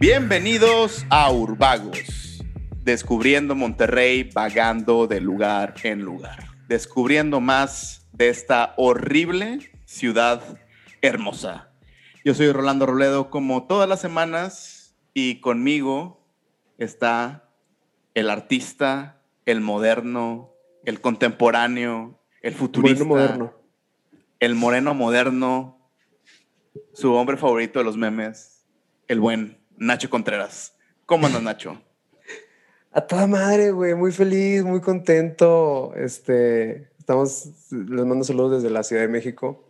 Bienvenidos a Urbagos, descubriendo Monterrey, vagando de lugar en lugar, descubriendo más de esta horrible ciudad hermosa. Yo soy Rolando Roledo, como todas las semanas, y conmigo está el artista, el moderno, el contemporáneo, el futurista, moderno. el moreno moderno, su hombre favorito de los memes, el buen Nacho Contreras. ¿Cómo andas, Nacho? A toda madre, güey, muy feliz, muy contento. Este, estamos, les mando saludos desde la Ciudad de México.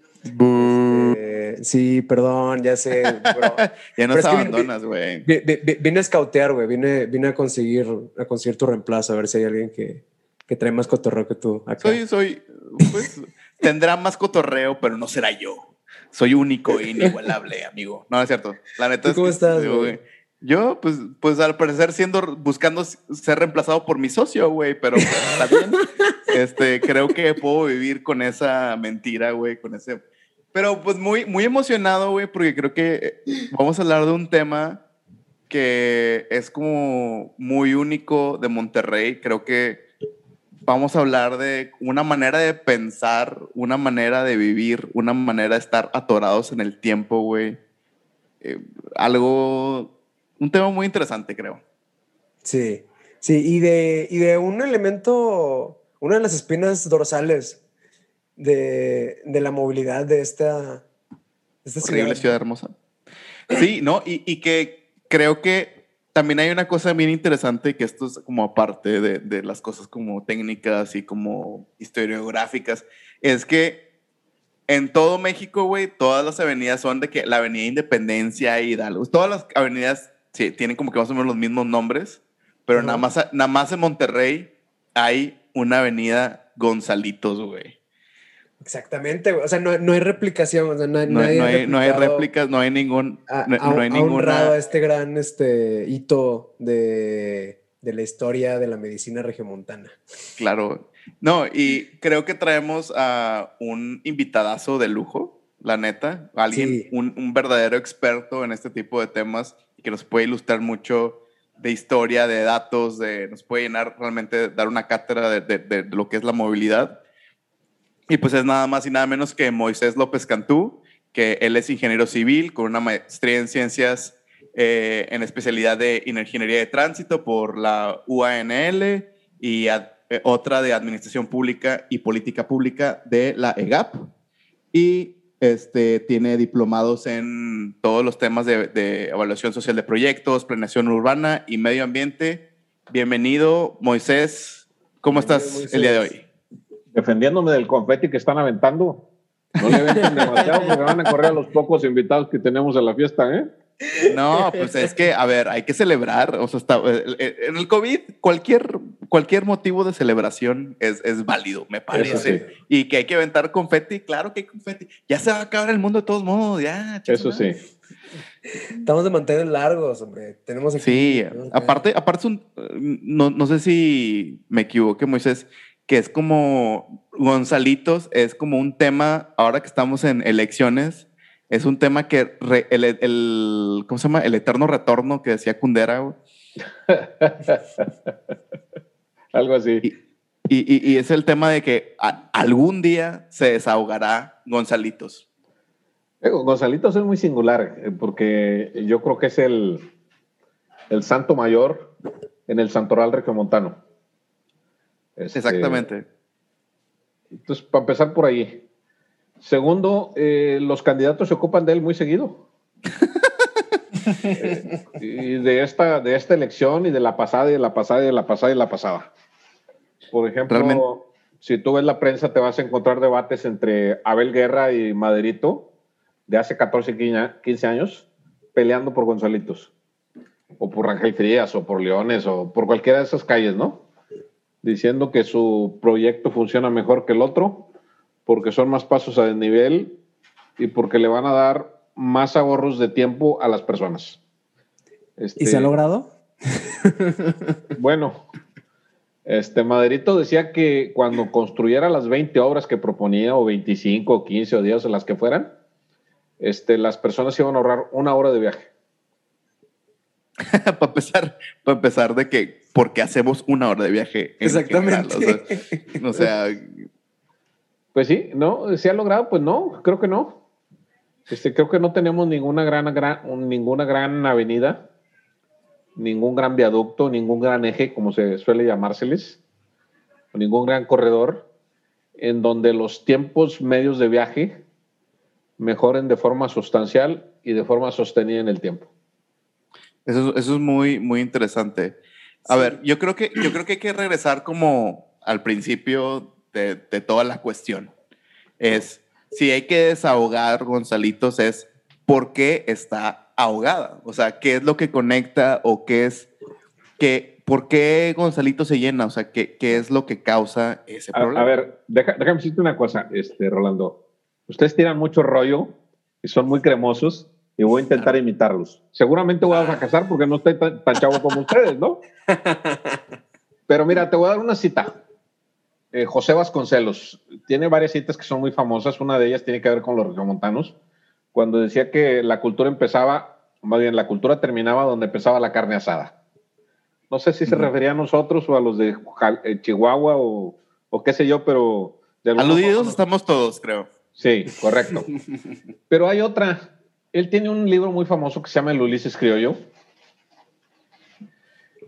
Este, sí, perdón, ya sé. bro. Ya nos abandonas, güey. Vi- vi- vi- Vine a escautear, güey. Vine, vine a conseguir, a conseguir tu reemplazo, a ver si hay alguien que, que trae más cotorreo que tú. Acá. Soy, soy, pues, tendrá más cotorreo, pero no será yo. Soy único e inigualable, amigo. No, es cierto. La neta ¿Tú es cómo que- estás, yo, güey? Yo, pues, pues al parecer siendo, buscando ser reemplazado por mi socio, güey, pero pues, bien. Este, creo que puedo vivir con esa mentira, güey, con ese... Pero pues muy, muy emocionado, güey, porque creo que vamos a hablar de un tema que es como muy único de Monterrey. Creo que vamos a hablar de una manera de pensar, una manera de vivir, una manera de estar atorados en el tiempo, güey. Eh, algo, un tema muy interesante, creo. Sí, sí, y de, y de un elemento, una de las espinas dorsales de, de la movilidad de esta, de esta Horrible ciudad hermosa. Sí, ¿no? Y, y que creo que también hay una cosa bien interesante, que esto es como aparte de, de las cosas como técnicas y como historiográficas, es que en todo México, güey, todas las avenidas son de que la Avenida Independencia y Hidalgo, todas las avenidas sí, tienen como que más o menos los mismos nombres, pero nada, más, nada más en Monterrey hay una avenida Gonzalitos, güey. Exactamente, güey. o sea, no, no hay replicación, o sea, no, No, nadie no ha hay, no hay réplicas, no hay ningún... a- no, a- no hay ninguna... este gran este, hito de, de la historia de la medicina regiomontana. Claro. No, y creo que traemos a un invitadazo de lujo, la neta. Alguien, Sí. un, un verdadero experto en este tipo de temas y que nos puede ilustrar mucho de historia, de datos, de, nos puede llenar realmente, dar una cátedra de, de- de lo que es la movilidad. Y pues es nada más y nada menos que Moisés López Cantú, que él es ingeniero civil con una maestría en ciencias eh, en especialidad de ingeniería de tránsito por la UANL y ad- eh, otra de administración pública y política pública de la EGAP. Y este, tiene diplomados en todos los temas de, de evaluación social de proyectos, planeación urbana y medio ambiente. Bienvenido, Moisés. ¿Cómo Bienvenido, estás Moisés. el día de hoy? Defendiéndome del confeti que están aventando. No le aventen demasiado porque van a correr a los pocos invitados que tenemos a la fiesta, ¿eh? No, pues es que, a ver, hay que celebrar. O sea, está, eh, eh, en el COVID, cualquier, cualquier motivo de celebración es, es válido, me parece. sí. Y que hay que aventar confeti, claro que hay confeti. Ya se va a acabar el mundo de todos modos, ya. chinga Eso sí. Estamos de mantener largos, hombre. Tenemos aquí- Sí, aparte, aparte es un- no, no sé si me equivoqué, Moisés, que es como Gonzalitos, es como un tema, ahora que estamos en elecciones, es un tema que re- el, el- ¿cómo se llama? El eterno retorno que decía Kundera, güey. Algo así. Y, y- y es el tema de que a- algún día se desahogará Gonzalitos. Eh, Gonzalitos es muy singular eh, porque yo creo que es el, el santo mayor en el santoral regiomontano. Este, Exactamente. Entonces, para empezar por ahí. Segundo, eh, los candidatos se ocupan de él muy seguido. Eh, y de esta, de esta elección y de la pasada y de la pasada y de la pasada y de la pasada. Por ejemplo, Realmente. si tú ves la prensa, te vas a encontrar debates entre Abel Guerra y Maderito de hace 14, 15 años peleando por Gonzalitos. O por Rangel Frías, o por Leones, o por cualquiera de esas calles, ¿no? Diciendo que su proyecto funciona mejor que el otro, porque son más pasos a desnivel y porque le van a dar más ahorros de tiempo a las personas. ¿Y se ha Este, logrado? Bueno, este Maderito decía que cuando construyera las 20 obras que proponía, o 25, o 15, o 10, o las que fueran, este, las personas iban a ahorrar una hora de viaje. para empezar, para empezar de que, ¿por qué hacemos una hora de viaje? en Exactamente. general? O sea, o sea, Pues sí, ¿no? ¿Se ha logrado? Pues no, creo que no. Este, creo que no tenemos ninguna gran, gran, un- ninguna gran avenida, ningún gran viaducto, ningún gran eje, como se suele llamárseles, o ningún gran corredor, en donde los tiempos medios de viaje mejoren de forma sustancial y de forma sostenida en el tiempo. Eso, eso es muy, muy interesante. A Sí. ver, yo creo, que, yo creo que hay que regresar como al principio de, de toda la cuestión. Es, si hay que desahogar, Gonzalitos, es por qué está ahogada. O sea, qué es lo que conecta o qué es, que, por qué Gonzalito se llena. O sea, qué, qué es lo que causa ese A, problema. a ver, deja- déjame decirte una cosa, este, Rolando. Ustedes tiran mucho rollo y son muy cremosos y voy a intentar imitarlos. Seguramente voy a fracasar porque no estoy tan, tan chavo como ustedes, ¿no? Pero mira, te voy a dar una cita. Eh, José Vasconcelos tiene varias citas que son muy famosas. Una de ellas tiene que ver con los regiomontanos, cuando decía que la cultura empezaba, más bien la cultura terminaba donde empezaba la carne asada. No sé si se refería a nosotros o a los de eh, Chihuahua o, o qué sé yo, pero... de Aludidos forma- estamos todos, creo. Sí, correcto. Pero hay otra. Él tiene un libro muy famoso que se llama El Ulises Criollo.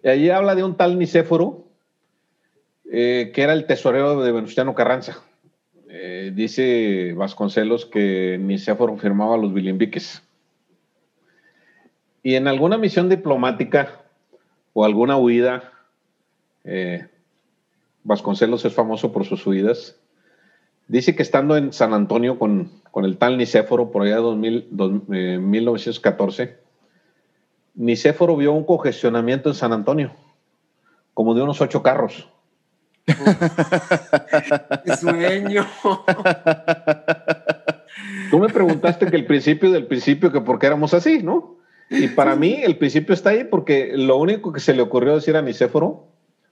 Y allí habla de un tal Nicéforo, eh, que era el tesorero de Venustiano Carranza. Eh, dice Vasconcelos que Nicéforo firmaba los bilimbiques. Y en alguna misión diplomática o alguna huida, eh, Vasconcelos es famoso por sus huidas. Dice que estando en San Antonio con, con el tal Nicéforo por allá de 2000, dos- eh, 1914, Nicéforo vio un congestionamiento en San Antonio, como de unos ocho carros. ¡Qué sueño! Tú me preguntaste que el principio del principio, que por qué éramos así, ¿no? Y para mí el principio está ahí porque lo único que se le ocurrió decir a Nicéforo,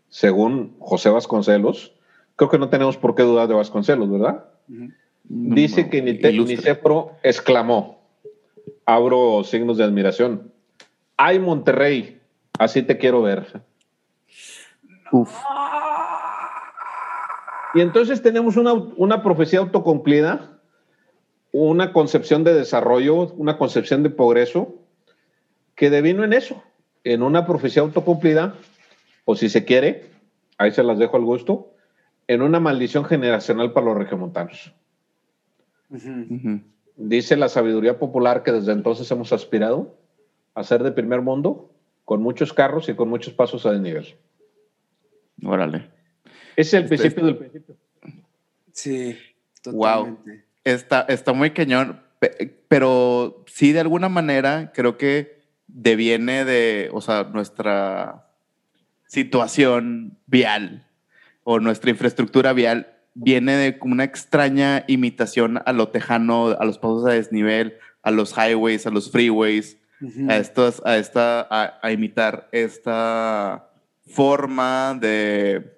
según José Vasconcelos, creo que no tenemos por qué dudar de Vasconcelos, ¿verdad? Dice que Nite- Ilustre. Nicéforo exclamó, abro signos de admiración, ¡ay Monterrey! Así te quiero ver. Uf. Y entonces tenemos una, una profecía autocumplida, una concepción de desarrollo, una concepción de progreso, que devino en eso, en una profecía autocumplida, o si se quiere, ahí se las dejo al gusto, en una maldición generacional para los regiomontanos. Dice la sabiduría popular que desde entonces hemos aspirado a ser de primer mundo, con muchos carros y con muchos pasos a desnivel. Órale. Ese es el Este- principio del principio. Sí, Wow. totalmente. Está, está muy cañón, pe- pero sí de alguna manera creo que deviene de, o sea, nuestra situación vial o nuestra infraestructura vial viene de como una extraña imitación a lo tejano, a los pasos a desnivel, a los highways, a los freeways, a, estos, a, esta, a, a imitar esta forma de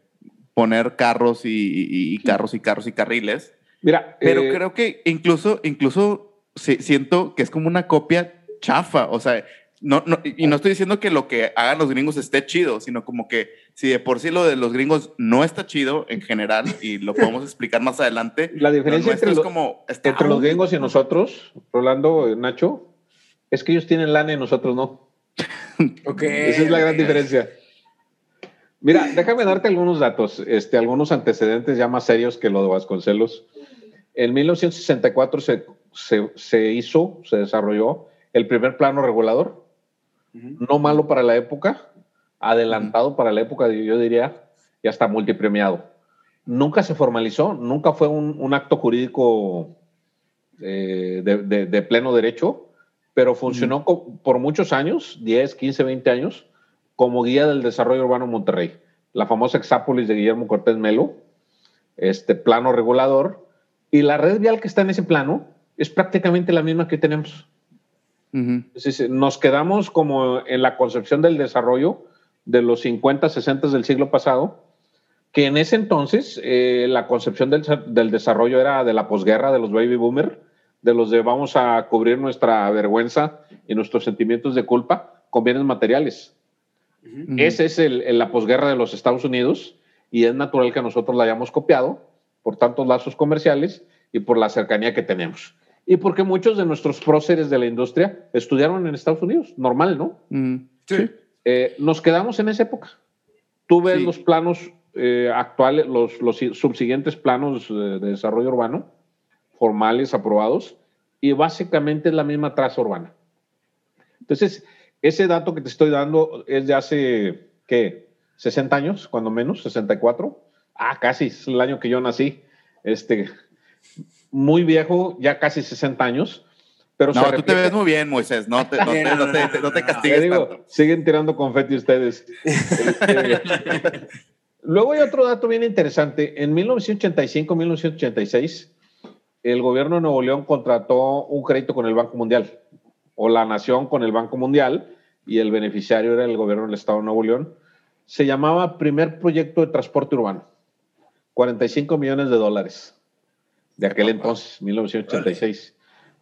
poner carros y, y- y carros y carros y carriles. Mira, Pero eh, creo que incluso, incluso si- siento que es como una copia chafa. O sea, no, no, y no estoy diciendo que lo que hagan los gringos esté chido, sino como que si de por sí lo de los gringos no está chido en general, y lo podemos explicar más adelante, La diferencia entre, es lo- como entre los gringos y nosotros, Rolando, Nacho, es que ellos tienen lana y nosotros no. Ok. Esa es la gran diferencia. Mira, déjame darte algunos datos, este, algunos antecedentes ya más serios que lo de Vasconcelos. En 1964 se, se, se hizo, se desarrolló el primer plano regulador, No malo para la época, adelantado para la época, yo diría, y hasta multipremiado. Nunca se formalizó, nunca fue un, un acto jurídico eh, de, de- de pleno derecho, pero funcionó por muchos años, 10, 15, 20 años, como guía del desarrollo urbano en Monterrey. La famosa Exápolis de Guillermo Cortés Melo, este plano regulador, y la red vial que está en ese plano es prácticamente la misma que tenemos. Nos quedamos como en la concepción del desarrollo de los 50, 60 del siglo pasado, que en ese entonces eh, la concepción del, del desarrollo era de la posguerra, de los baby boomer, de los de vamos a cubrir nuestra vergüenza y nuestros sentimientos de culpa con bienes materiales. Esa es el, la posguerra de los Estados Unidos y es natural que nosotros la hayamos copiado por tantos lazos comerciales y por la cercanía que tenemos. Y porque muchos de nuestros próceres de la industria estudiaron en Estados Unidos, normal, ¿no? Sí. Eh, nos quedamos en esa época. Tú ves los planos eh, actuales, los, los, subsiguientes planos de, desarrollo urbano, formales, aprobados, y básicamente es la misma traza urbana. Entonces, ese dato que te estoy dando es de hace, ¿qué? 60 años, cuando menos, 64. Ah, casi, es el año que yo nací. Este, muy viejo, ya casi 60 años. Pero no, tú te ves muy bien, Moisés. No te, no te, no te, castigues. Digo, siguen tirando confeti ustedes. Este, luego hay otro dato bien interesante. En 1985-1986, el gobierno de Nuevo León contrató un crédito con el Banco Mundial, o la nación con el Banco Mundial, y el beneficiario era el gobierno del Estado de Nuevo León. Se llamaba Primer Proyecto de Transporte Urbano. 45 millones de dólares de aquel entonces, 1986.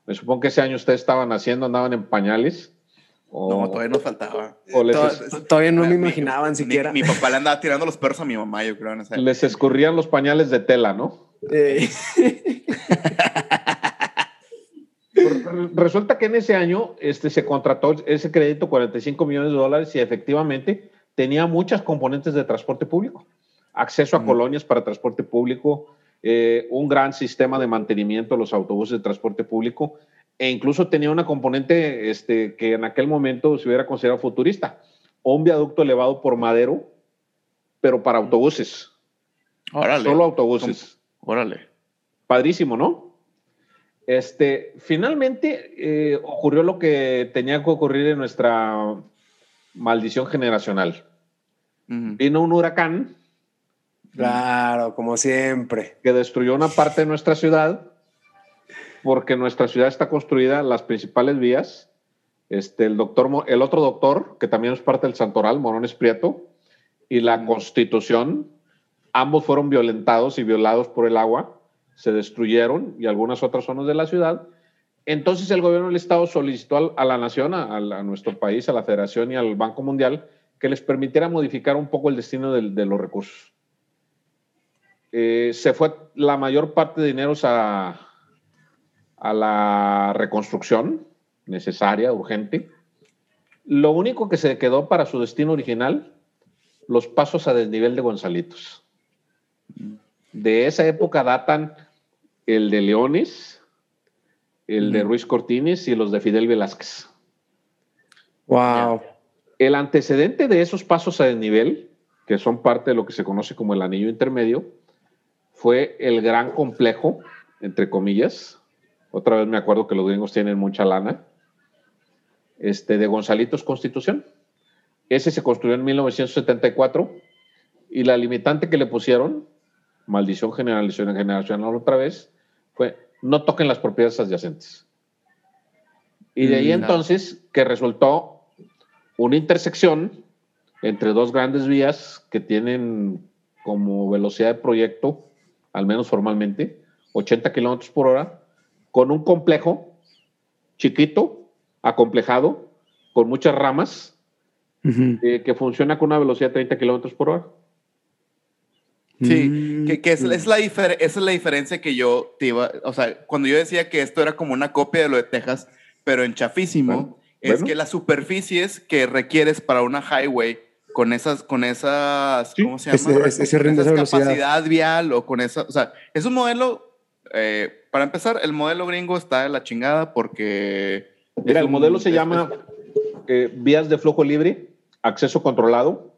Me supongo que ese año ustedes estaban haciendo, andaban en pañales. no, todavía nos faltaba. todavía no me imaginaban siquiera. Mi, papá le andaba tirando los perros a mi mamá, yo creo. Les escurrían los pañales de tela, ¿no? Resulta que en ese año este, se contrató ese crédito, 45 millones de dólares, y efectivamente tenía muchas componentes de transporte público. Acceso a colonias para transporte público, eh, un gran sistema de mantenimiento de los autobuses de transporte público e incluso tenía una componente este, que en aquel momento se hubiera considerado futurista, un viaducto elevado por madero, pero para autobuses. Órale. Solo autobuses. Órale. Padrísimo, ¿no? Este, finalmente eh, ocurrió lo que tenía que ocurrir en nuestra maldición generacional. Vino un huracán Claro, como siempre. Que destruyó una parte de nuestra ciudad, porque nuestra ciudad está construida, las principales vías. Este, el, doctor, el otro doctor, que también es parte del Santoral, Morones Prieto, y la Constitución, ambos fueron violentados y violados por el agua, se destruyeron y algunas otras zonas de la ciudad. Entonces el gobierno del Estado solicitó a, la nación, a, nuestro país, a la Federación y al Banco Mundial que les permitiera modificar un poco el destino de los recursos. Eh, se fue la mayor parte de dineros a, a la reconstrucción necesaria, urgente. Lo único que se quedó para su destino original, los pasos a desnivel de Gonzalitos. De esa época datan el de Leones, el de Ruiz Cortines y los de Fidel Velázquez. Wow. El antecedente de esos pasos a desnivel, que son parte de lo que se conoce como el anillo intermedio, fue el gran complejo, entre comillas. Otra vez me acuerdo que los gringos tienen mucha lana. Este, de Gonzalitos Constitución. Ese se construyó en 1974 y la limitante que le pusieron, maldición generalización generacional otra vez, fue no toquen las propiedades adyacentes. Y de ahí entonces que resultó una intersección entre dos grandes vías que tienen como velocidad de proyecto al menos formalmente, 80 kilómetros por hora, con un complejo chiquito, acomplejado, con muchas ramas, eh, que funciona con una velocidad de 30 kilómetros por hora. Sí, mm. que, es, la esa es la diferencia que yo te iba, o sea, cuando yo decía que esto era como una copia de lo de Texas, pero en chafísimo, es que las superficies que requieres para una highway con esas, con esas, ¿cómo se llama? esa capacidad vial o con esa, o sea, es un modelo, eh, para empezar, el modelo gringo está de la chingada porque... Mira, el modelo se llama eh, vías de flujo libre, acceso controlado,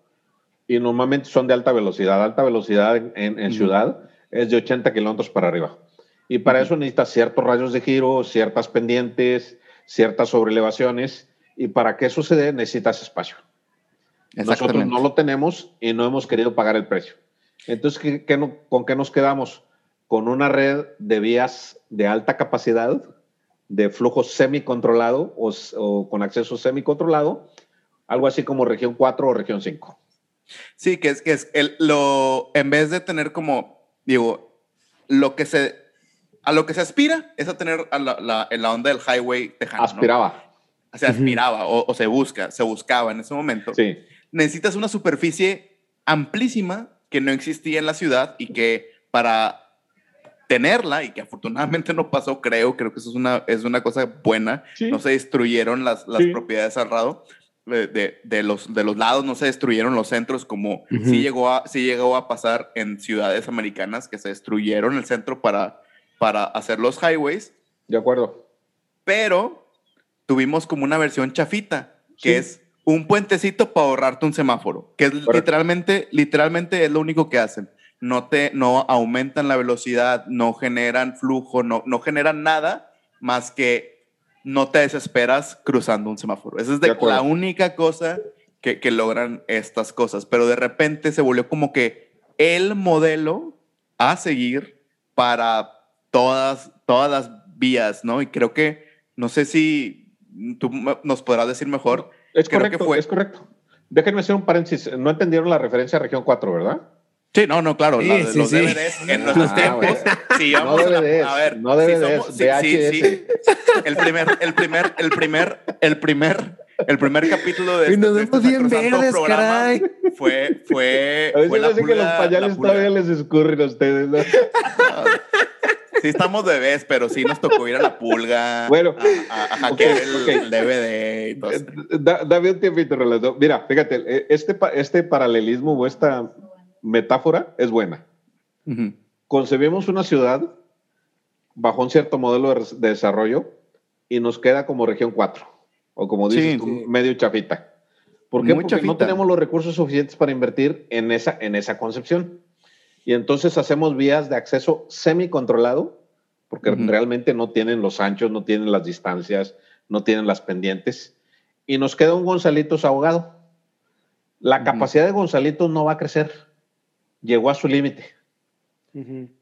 y normalmente son de alta velocidad. Alta velocidad en, ciudad es de 80 kilómetros para arriba. Y para eso necesitas ciertos rayos de giro, ciertas pendientes, ciertas sobrelevaciones, y para que eso se dé necesitas espacio. Nosotros no lo tenemos y no hemos querido pagar el precio. Entonces, ¿con qué nos quedamos? Con una red de vías de alta capacidad, de flujo semicontrolado o, o con acceso semicontrolado, algo así como región 4 o región 5. Sí, que es que es el, lo, en vez de tener como, digo, lo que se, a lo que se aspira es a tener la, en la onda del highway tejano. Aspiraba. se aspiraba o, se busca, se buscaba en ese momento. Sí. Necesitas una superficie amplísima que no existía en la ciudad y que para tenerla y que afortunadamente no pasó, creo, creo que eso es una, es una cosa buena. No se destruyeron las, las propiedades al lado. De, de, los, de los lados no se destruyeron los centros como sí, llegó a, sí llegó a pasar en ciudades americanas que se destruyeron el centro para, para hacer los highways. De acuerdo. Pero tuvimos como una versión chafita, que es un puentecito para ahorrarte un semáforo, que es literalmente, literalmente es lo único que hacen. No te, no aumentan la velocidad, no generan flujo, no, no generan nada más que no te desesperas cruzando un semáforo. Esa es de, la única cosa que, que logran estas cosas. Pero de repente se volvió como que el modelo a seguir para todas, todas las vías, ¿no? Y creo que, no sé si tú nos podrás decir mejor. Es correcto, es correcto. Déjenme hacer un paréntesis. No entendieron la referencia a región 4, ¿verdad? Sí, no, no, claro. los DVDs en nuestros ah, tiempos. Si no DVDs, a, ver, no DVDs, sí, El primer, el primer, el primer, el primer, el primer capítulo de, y nos este, de este verdes, programa caray. fue, fue. A veces fue la que los pañales todavía les escurren a ustedes, ¿no? sí estamos bebés, pero sí nos tocó ir a la pulga, bueno, a, hackear el, DVD y todo. Eh, dame un tiempito, Rolando. Mira, fíjate, eh, este, este paralelismo o esta metáfora es buena. Concebimos una ciudad bajo un cierto modelo de, desarrollo y nos queda como región 4, o como dices, medio chafita. ¿Por qué? Porque no tenemos los recursos suficientes para invertir en esa, en esa concepción. Y entonces hacemos vías de acceso semi-controlado, porque realmente no tienen los anchos, no tienen las distancias, no tienen las pendientes. Y nos queda un Gonzalitos ahogado. La capacidad de Gonzalitos no va a crecer. Llegó a su límite.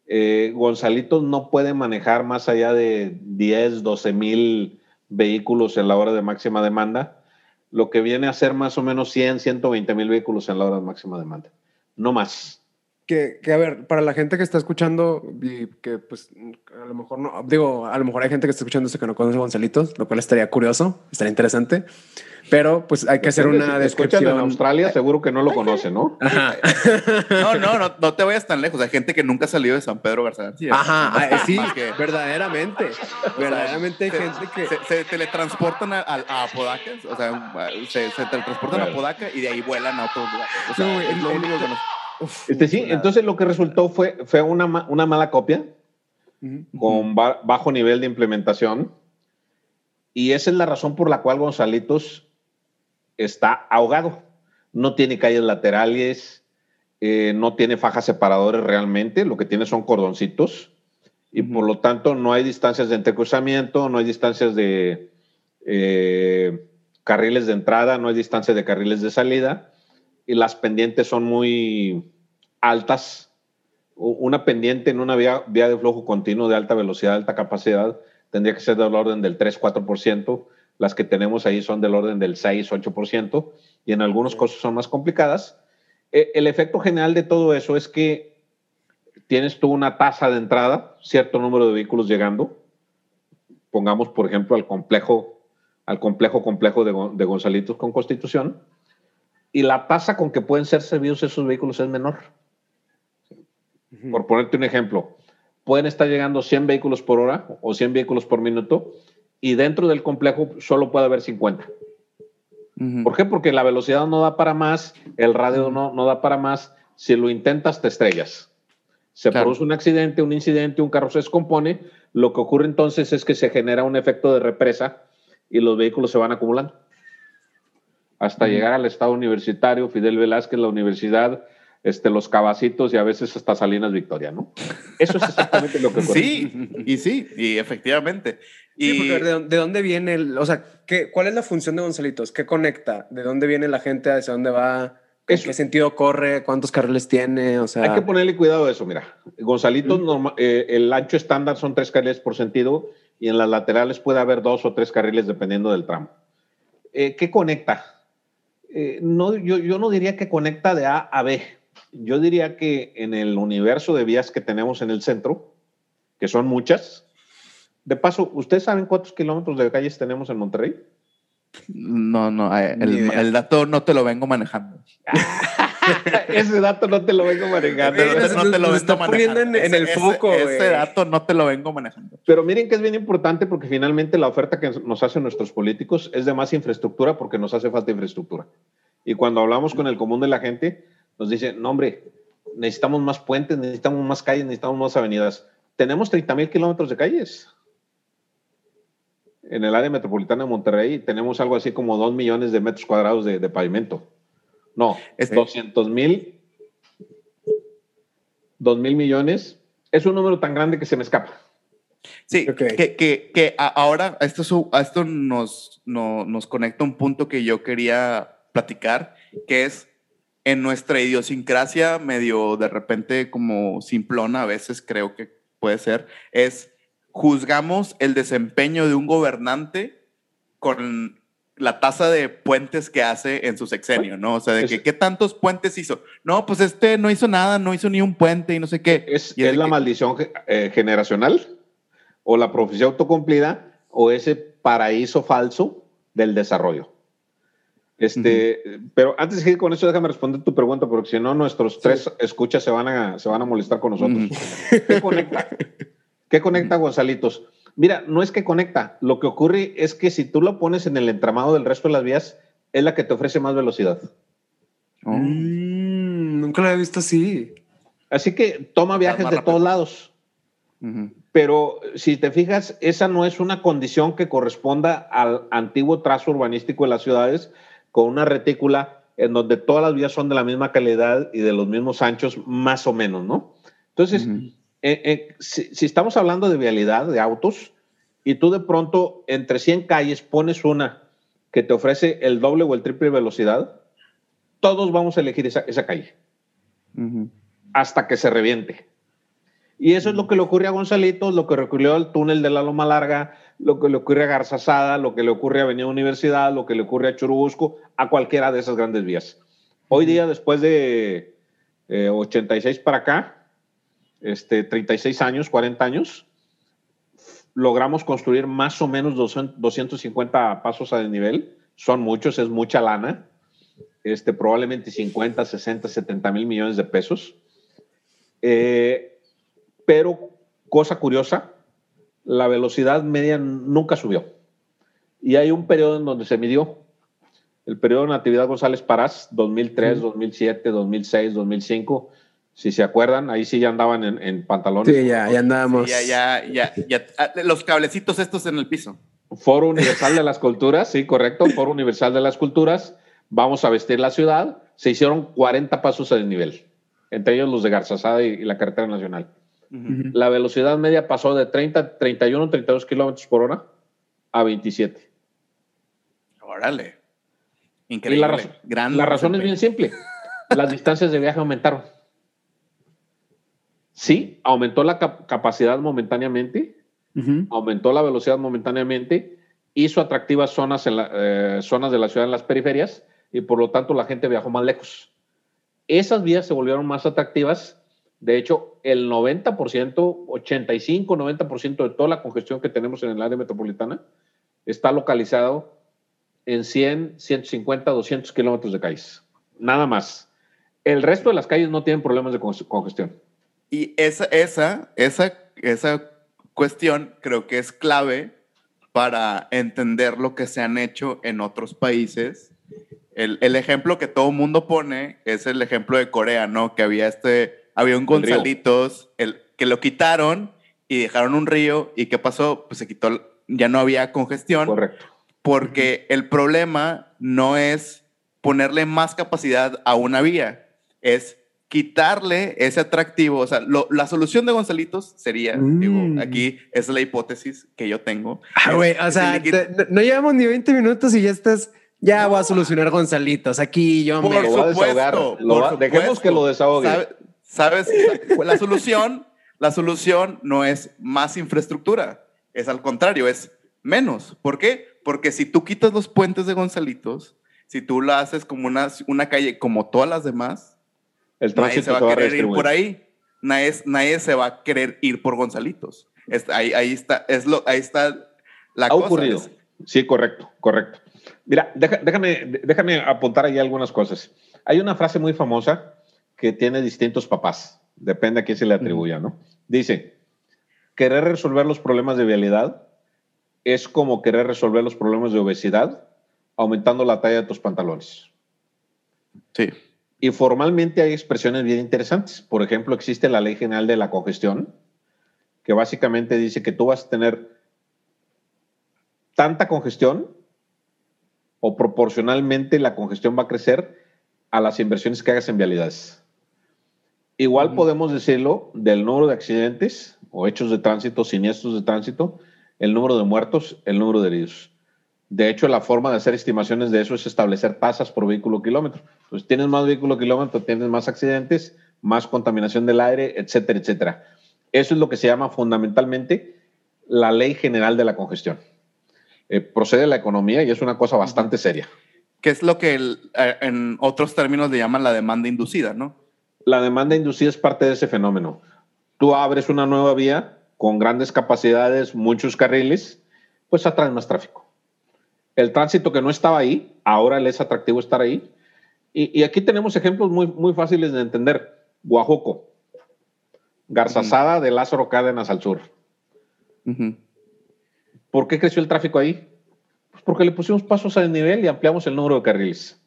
Eh, Gonzalitos no puede manejar más allá de 10, 12 mil vehículos en la hora de máxima demanda, lo que viene a ser más o menos 100, 120 mil vehículos en la hora de máxima demanda. No más que, que, a ver, para la gente que está escuchando y que pues a lo mejor no, digo, a lo mejor hay gente que está escuchando esto que no conoce Gonzalitos, lo cual estaría curioso, estaría interesante, pero pues hay que hacer una descripción. en Australia seguro que no lo conoce, ¿no? Ajá. No, no, no, no te vayas tan lejos, hay gente que nunca ha salido de San Pedro Garza Ajá, ah, sí, verdaderamente, verdaderamente hay gente que... Se, teletransportan a, a, Apodaca, o sea, se, se teletransportan a Apodaca y de ahí vuelan a otros lugares. O sea, es lo único que nos este, sí, entonces lo que resultó fue, fue una, una mala copia con bajo nivel de implementación. Y esa es la razón por la cual Gonzalitos está ahogado. No tiene calles laterales, eh, no tiene fajas separadores realmente, lo que tiene son cordoncitos. Y por lo tanto no hay distancias de entrecruzamiento, no hay distancias de eh, carriles de entrada, no hay distancias de carriles de salida y las pendientes son muy altas. Una pendiente en una vía, vía de flujo continuo de alta velocidad, alta capacidad, tendría que ser del orden del 3-4%. Las que tenemos ahí son del orden del 6-8% y en algunos casos son más complicadas. E, el efecto general de todo eso es que tienes tú una tasa de entrada, cierto número de vehículos llegando. Pongamos, por ejemplo, al complejo, al complejo complejo de, de Gonzalitos con Constitución y la tasa con que pueden ser servidos esos vehículos es menor. Por ponerte un ejemplo, pueden estar llegando 100 vehículos por hora o 100 vehículos por minuto y dentro del complejo solo puede haber 50. ¿Por qué? Porque la velocidad no da para más, el radio no, no da para más. Si lo intentas, te estrellas. Se produce un accidente, un incidente, un carro se descompone. Lo que ocurre entonces es que se genera un efecto de represa y los vehículos se van acumulando hasta llegar al estado universitario, Fidel Velázquez, la universidad, este, los cabacitos y a veces hasta Salinas Victoria, ¿no? Eso es exactamente lo que ocurre. Sí, y sí, y efectivamente. Y... ¿de, dónde viene el, o sea, ¿qué, cuál es la función de Gonzalitos? ¿Qué conecta? ¿De dónde viene la gente? ¿Hacia dónde va? ¿En qué sentido corre? ¿Cuántos carriles tiene? O sea... Hay que ponerle cuidado a eso, mira. Gonzalitos, eh, el ancho estándar son tres carriles por sentido y en las laterales puede haber dos o tres carriles dependiendo del tramo. Eh, ¿Qué conecta? Eh, no, yo, yo, no diría que conecta de A a B. Yo diría que en el universo de vías que tenemos en el centro, que son muchas, de paso, ¿ustedes saben cuántos kilómetros de calles tenemos en Monterrey? No, no, eh, el, dato no te lo vengo manejando. Ese dato no te lo vengo manejando. Ese no te nos lo vengo está poniendo manejando. en- el ese- foco, Ese, güey. dato no te lo vengo manejando. Pero miren que es bien importante porque finalmente la oferta que nos hacen nuestros políticos es de más infraestructura porque nos hace falta infraestructura. Y cuando hablamos con el común de la gente, nos dicen, no hombre, necesitamos más puentes, necesitamos más calles, necesitamos más avenidas. Tenemos 30 mil kilómetros de calles. En el área metropolitana de Monterrey tenemos algo así como 2 millones de metros cuadrados de, de pavimento. No, Es- 200 mil. 2 mil millones. Es un número tan grande que se me escapa. Sí, Ok. que, que, que a- ahora esto, a esto nos, no- nos conecta un punto que yo quería platicar, que es en nuestra idiosincrasia medio de repente como simplona, a veces creo que puede ser, es juzgamos el desempeño de un gobernante con la tasa de puentes que hace en su sexenio, ¿no? O sea, de Es- que qué tantos puentes hizo. No, pues este no hizo nada, no hizo ni un puente y no sé qué. ¿Es, es es la que- maldición eh, generacional? ¿O la profecía autocumplida? ¿O ese paraíso falso del desarrollo? Este, Pero antes de seguir con eso, déjame responder tu pregunta, porque si no, nuestros tres escuchas se van, a, se van a molestar con nosotros. Ujú. ¿Qué conecta? ¿Qué conecta, Gonzalitos? Mira, no es que conecta. Lo que ocurre es que si tú lo pones en el entramado del resto de las vías, es la que te ofrece más velocidad. Oh. Mm, nunca lo había visto así. Así que toma viajes de rápido. todos lados. Pero si te fijas, esa no es una condición que corresponda al antiguo trazo urbanístico de las ciudades con una retícula en donde todas las vías son de la misma calidad y de los mismos anchos, más o menos, ¿no? Entonces. Eh, eh, si, si estamos hablando de vialidad, de autos, y tú de pronto entre 100 calles pones una que te ofrece el doble o el triple velocidad, todos vamos a elegir esa, esa calle hasta que se reviente. Y eso es lo que le ocurre a Gonzalito, lo que le ocurrió al túnel de la Loma Larga, lo que le ocurre a Garzazada, lo que le ocurre a Avenida Universidad, lo que le ocurre a Churubusco, a cualquiera de esas grandes vías. Hoy día, después de eh, 86 para acá, este, 36 años, 40 años, logramos construir más o menos 200 250 pasos a desnivel. Son muchos, es mucha lana. Este, probablemente 50, 60, 70 mil millones de pesos. Eh, pero, cosa curiosa, la velocidad media nunca subió. Y hay un periodo en donde se midió. El periodo de Natividad González Parás, 2003, 2007, 2006, 2005. Si se acuerdan, ahí sí ya andaban en, en pantalones. Sí, ya, ya andábamos. Sí, ya, ya, ya, ya. Ah, Los cablecitos estos en el piso. Foro Universal de las Culturas, sí, correcto. Foro Universal de las Culturas. Vamos a vestir la ciudad. Se hicieron 40 pasos a desnivel, entre ellos los de Garzazada y, y la carretera nacional. La velocidad media pasó de 30, 31, 32 kilómetros por hora a 27. Órale. Y Increíble. la, razón- Gran la razón es bien simple. Las distancias de viaje aumentaron. Sí, aumentó la cap- capacidad momentáneamente, aumentó la velocidad momentáneamente, hizo atractivas zonas, en la- eh, zonas de la ciudad en las periferias y por lo tanto la gente viajó más lejos. Esas vías se volvieron más atractivas. De hecho, el 90%, 85, 90% de toda la congestión que tenemos en el área metropolitana está localizado en 100, 150, 200 kilómetros de calles. Nada más. El resto de las calles no tienen problemas de conge- congestión. Y esa, esa, esa, esa cuestión creo que es clave para entender lo que se han hecho en otros países. El, el ejemplo que todo mundo pone es el ejemplo de Corea, ¿no? Que había este, había un. Gonzalitos, el, que lo quitaron y dejaron un río. ¿Y qué pasó? Pues se quitó, ya no había congestión Correcto. porque el problema no es ponerle más capacidad a una vía, es quitarle ese atractivo. O sea, lo- la solución de Gonzalitos sería, Mm. digo, aquí es la hipótesis que yo tengo. Ah, güey, o sea, te- no, no llevamos ni 20 minutos y ya estás. Ya voy a solucionar Gonzalitos. Aquí yo Por me. Lo va a desahogar. Lo va- dejemos que lo desahogue. Sabe- ¿Sabes? La solución, la solución no es más infraestructura, es al contrario, es menos. ¿Por qué? Porque si tú quitas los puentes de Gonzalitos, si tú la haces como una, una calle como todas las demás, El nadie se va a querer ir por ahí. Nadie, nadie se va a querer ir por Gonzalitos. Es- ahí, ahí está, es lo, ahí está la Ha cosa. ocurrido. es- Sí, correcto, correcto. Mira, déjame, déjame apuntar ahí algunas cosas. Hay una frase muy famosa que tiene distintos papás, depende a quién se le atribuya, ¿no? Dice, querer resolver los problemas de vialidad es como querer resolver los problemas de obesidad aumentando la talla de tus pantalones. Sí. Y formalmente hay expresiones bien interesantes. Por ejemplo, existe la Ley General de la Congestión, que básicamente dice que tú vas a tener tanta congestión o proporcionalmente la congestión va a crecer a las inversiones que hagas en vialidades. Igual podemos decirlo del número de accidentes o hechos de tránsito, siniestros de tránsito, el número de muertos, el número de heridos. De hecho, la forma de hacer estimaciones de eso es establecer tasas por vehículo kilómetro. Entonces, tienes más vehículo kilómetro, tienes más accidentes, más contaminación del aire, etcétera, etcétera. Eso es lo que se llama fundamentalmente la ley general de la congestión. Eh, procede la economía y es una cosa bastante seria. Que es lo que eh, en otros términos le llaman la demanda inducida, ¿no? La demanda inducida es parte de ese fenómeno. Tú abres una nueva vía con grandes capacidades, muchos carriles, pues atraes más tráfico el tránsito que no estaba ahí, ahora le es atractivo estar ahí. Y, aquí tenemos ejemplos muy, muy fáciles de entender. Guajoco, Garzazada de Lázaro Cárdenas al sur. ¿Por qué creció el tráfico ahí? Pues porque le pusimos pasos a nivel y ampliamos el número de carriles.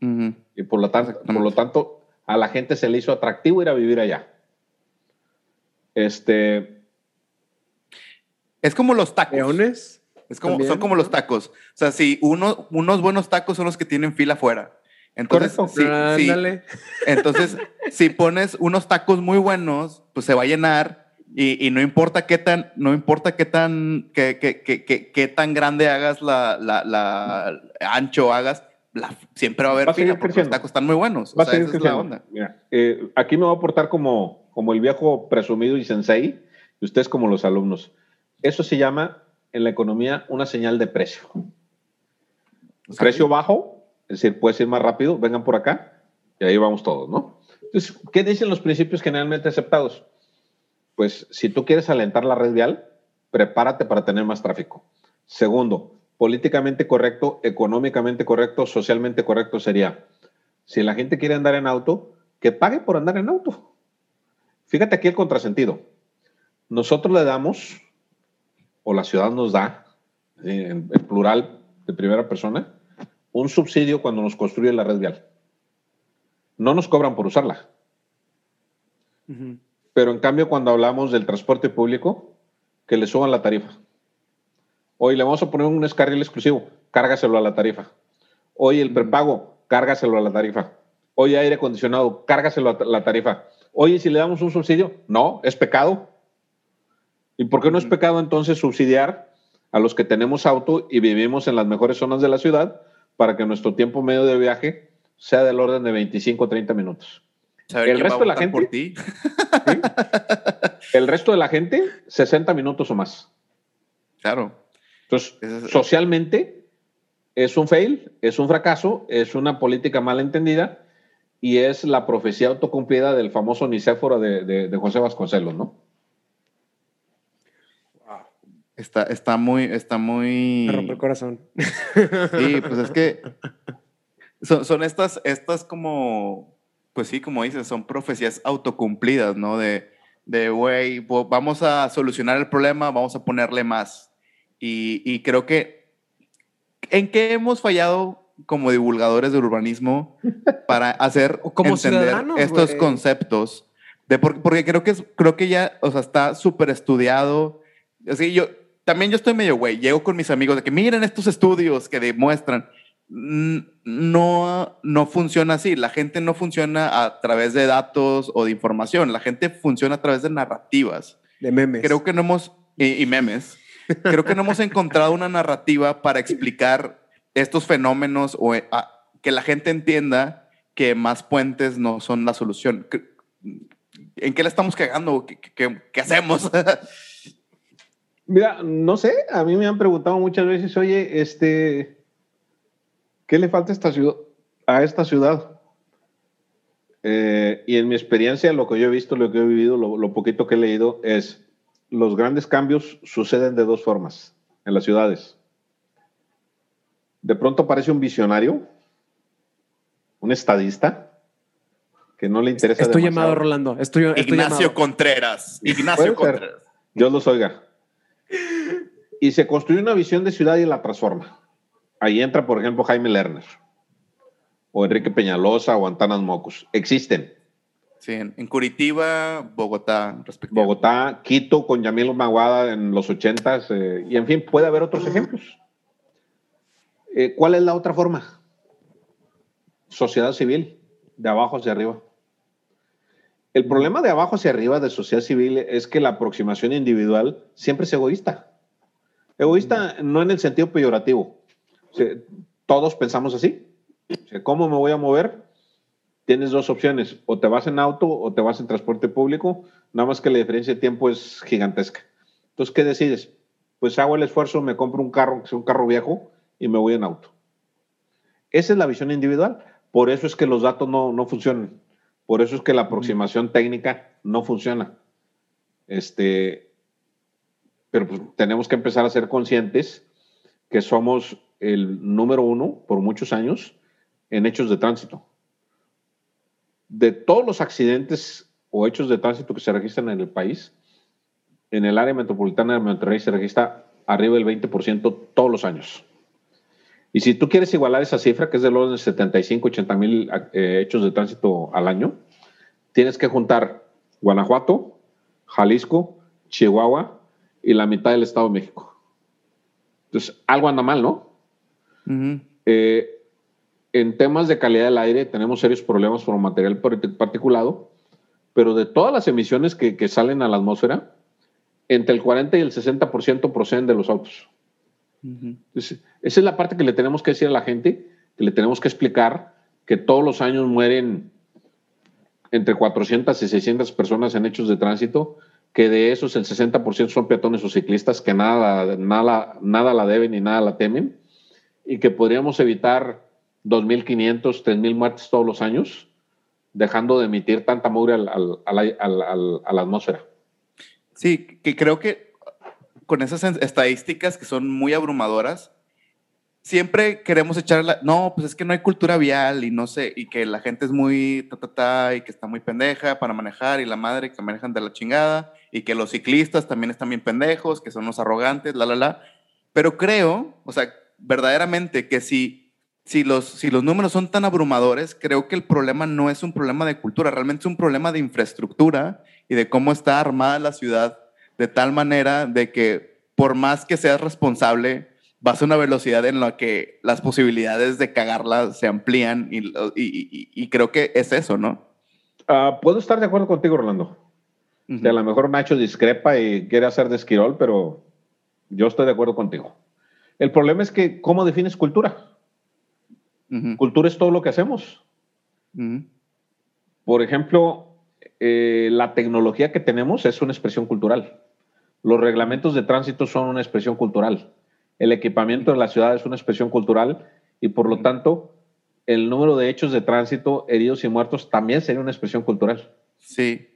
Y por lo, tanto, por lo tanto, a la gente se le hizo atractivo ir a vivir allá. Este. Es como los tacones. Es como, son como los tacos. O sea, si uno, unos buenos tacos son los que tienen fila afuera. Entonces, si, entonces, si pones unos tacos muy buenos, pues se va a llenar y, y no importa qué tan, no importa qué tan, qué, qué, qué, qué tan grande hagas la, la, la ancho hagas, siempre va a haber fila porque los tacos están muy buenos. Va o sea, esa es la onda. Mira, eh, aquí me voy a aportar como, como el viejo presumido y sensei, y ustedes como los alumnos. Eso se llama en la economía una señal de precio. Precio bajo, es decir, puedes ir más rápido, vengan por acá y ahí vamos todos, ¿no? Entonces, ¿qué dicen los principios generalmente aceptados? Pues si tú quieres alentar la red vial, prepárate para tener más tráfico. Segundo, políticamente correcto, económicamente correcto, socialmente correcto sería, si la gente quiere andar en auto, que pague por andar en auto. Fíjate aquí el contrasentido. Nosotros le damos o la ciudad nos da, eh, en, plural de primera persona, un subsidio cuando nos construye la red vial. No nos cobran por usarla. Pero en cambio, cuando hablamos del transporte público, que le suban la tarifa. Hoy le vamos a poner un escarril exclusivo, cárgaselo a la tarifa. Hoy el prepago, cárgaselo a la tarifa. Hoy aire acondicionado, cárgaselo a la tarifa. Oye, si le damos un subsidio, no, es pecado. ¿Y por qué no es pecado entonces subsidiar a los que tenemos auto y vivimos en las mejores zonas de la ciudad para que nuestro tiempo medio de viaje sea del orden de 25 o 30 minutos? El resto de la gente. Por ti? El resto de la gente, 60 minutos o más. Claro. Entonces, socialmente es un fail, es un fracaso, es una política mal entendida y es la profecía autocumplida del famoso Nicéforo de, de José Vasconcelos, ¿no? Está, está muy, está muy. Me rompe el corazón. Sí, pues es que son, son, estas, estas como, pues sí, como dices, son profecías autocumplidas, ¿no? De, de, güey, vamos a solucionar el problema, vamos a ponerle más. Y, y creo que, ¿en qué hemos fallado como divulgadores del urbanismo para hacer como entender estos conceptos? De porque creo que, creo que ya, o sea, está súper estudiado. Así, yo, también yo estoy medio güey, llego con mis amigos de que miren estos estudios que demuestran. No, no funciona así. La gente no funciona a través de datos o de información. La gente funciona a través de narrativas. De memes. Creo que no hemos, y, memes. Creo que no hemos encontrado una narrativa para explicar estos fenómenos o que la gente entienda que más puentes no son la solución. ¿En qué le estamos cagando? ¿Qué, qué, qué hacemos? Mira, no sé, a mí me han preguntado muchas veces, oye, este, ¿qué le falta a esta ciudad? A esta ciudad? Eh, y en mi experiencia, lo que yo he visto, lo que he vivido, lo, poquito que he leído, es los grandes cambios suceden de dos formas en las ciudades. de pronto aparece un visionario, un estadista, que no le interesa. Estoy llamado, Rolando. Estoy, Ignacio Contreras. Ignacio Contreras. Dios los oiga. Y se construye una visión de ciudad y la transforma. Ahí entra, por ejemplo, Jaime Lerner, o Enrique Peñalosa, o Antanas Mocos. Existen. Sí, en Curitiba, Bogotá, Bogotá, Quito con Yamil Maguada en los ochentas, eh, y en fin, puede haber otros ejemplos. Eh, ¿Cuál es la otra forma? Sociedad civil, de abajo hacia arriba. El problema de abajo hacia arriba de sociedad civil es que la aproximación individual siempre es egoísta. Egoísta no en el sentido peyorativo. todos pensamos así. ¿Cómo me voy a mover? Tienes dos opciones, o te vas en auto o te vas en transporte público, nada más que la diferencia de tiempo es gigantesca. Entonces, ¿qué decides? Pues hago el esfuerzo, me compro un carro, que sea un carro viejo, y me voy en auto. Esa es la visión individual. Por eso es que los datos no, no funcionan. Por eso es que la aproximación técnica no funciona. Este, pero pues, tenemos que empezar a ser conscientes que somos el número uno por muchos años en hechos de tránsito. De todos los accidentes o hechos de tránsito que se registran en el país, en el área metropolitana de Monterrey se registra arriba del 20% todos los años. Y si tú quieres igualar esa cifra, que es del orden de 75, 80 mil eh, hechos de tránsito al año, tienes que juntar Guanajuato, Jalisco, Chihuahua y la mitad del Estado de México. Entonces, algo anda mal, ¿no? Eh, en temas de calidad del aire tenemos serios problemas por material particulado, pero de todas las emisiones que, que salen a la atmósfera, entre el 40 y el 60% proceden de los autos esa es la parte que le tenemos que decir a la gente, que le tenemos que explicar que todos los años mueren entre 400 y 600 personas en hechos de tránsito, que de esos el 60% son peatones o ciclistas que nada, nada, nada la deben y nada la temen, y que podríamos evitar 2.500, 3.000 muertes todos los años, dejando de emitir tanta mugre a la atmósfera. Sí, que creo que con esas estadísticas que son muy abrumadoras, siempre queremos echar la, no, pues es que no hay cultura vial y no sé, y que la gente es muy ta, ta, ta, y que está muy pendeja para manejar y la madre que manejan de la chingada y que los ciclistas también están bien pendejos, que son los arrogantes, la, la, la. Pero creo, o sea, verdaderamente que si, si, los, si los números son tan abrumadores, creo que el problema no es un problema de cultura, realmente es un problema de infraestructura y de cómo está armada la ciudad de tal manera de que por más que seas responsable, vas a una velocidad en la que las posibilidades de cagarla se amplían y, creo que es eso, ¿no? Ah, puedo estar de acuerdo contigo, Orlando. a lo mejor Nacho discrepa y quiere hacer de esquirol, pero yo estoy de acuerdo contigo. El problema es que, ¿cómo defines cultura? Cultura es todo lo que hacemos. Por ejemplo, eh, la tecnología que tenemos es una expresión cultural. Los reglamentos de tránsito son una expresión cultural. El equipamiento de la ciudad es una expresión cultural y por lo tanto el número de hechos de tránsito, heridos y muertos también sería una expresión cultural. Sí.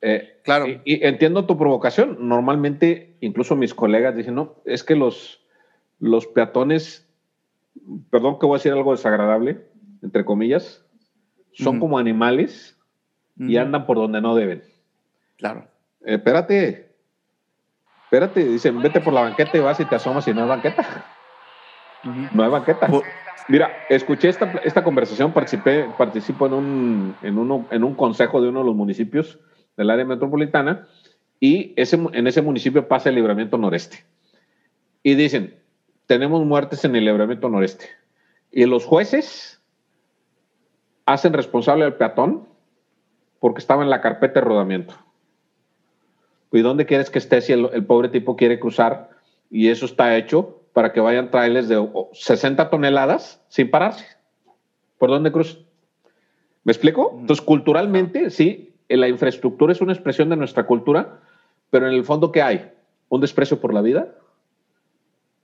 Eh, claro. Y, entiendo tu provocación. Normalmente, incluso mis colegas dicen, no, es que los, los peatones, perdón que voy a decir algo desagradable, entre comillas, son como animales y andan por donde no deben. Claro. Eh, espérate, Espérate, dicen, vete por la banqueta y vas y te asomas y no hay banqueta. No hay banqueta. Mira, escuché esta, esta conversación, participé, participo en un, en, uno, en un consejo de uno de los municipios del área metropolitana y ese, en ese municipio pasa el libramiento noreste. Y dicen, tenemos muertes en el libramiento noreste. Y los jueces hacen responsable al peatón porque estaba en la carpeta de rodamiento. ¿Y dónde quieres que esté si el, pobre tipo quiere cruzar? Y eso está hecho para que vayan trailers de 60 toneladas sin pararse. ¿Por dónde cruza? ¿Me explico? Entonces, culturalmente, sí, la infraestructura es una expresión de nuestra cultura, pero en el fondo, ¿qué hay? Un desprecio por la vida,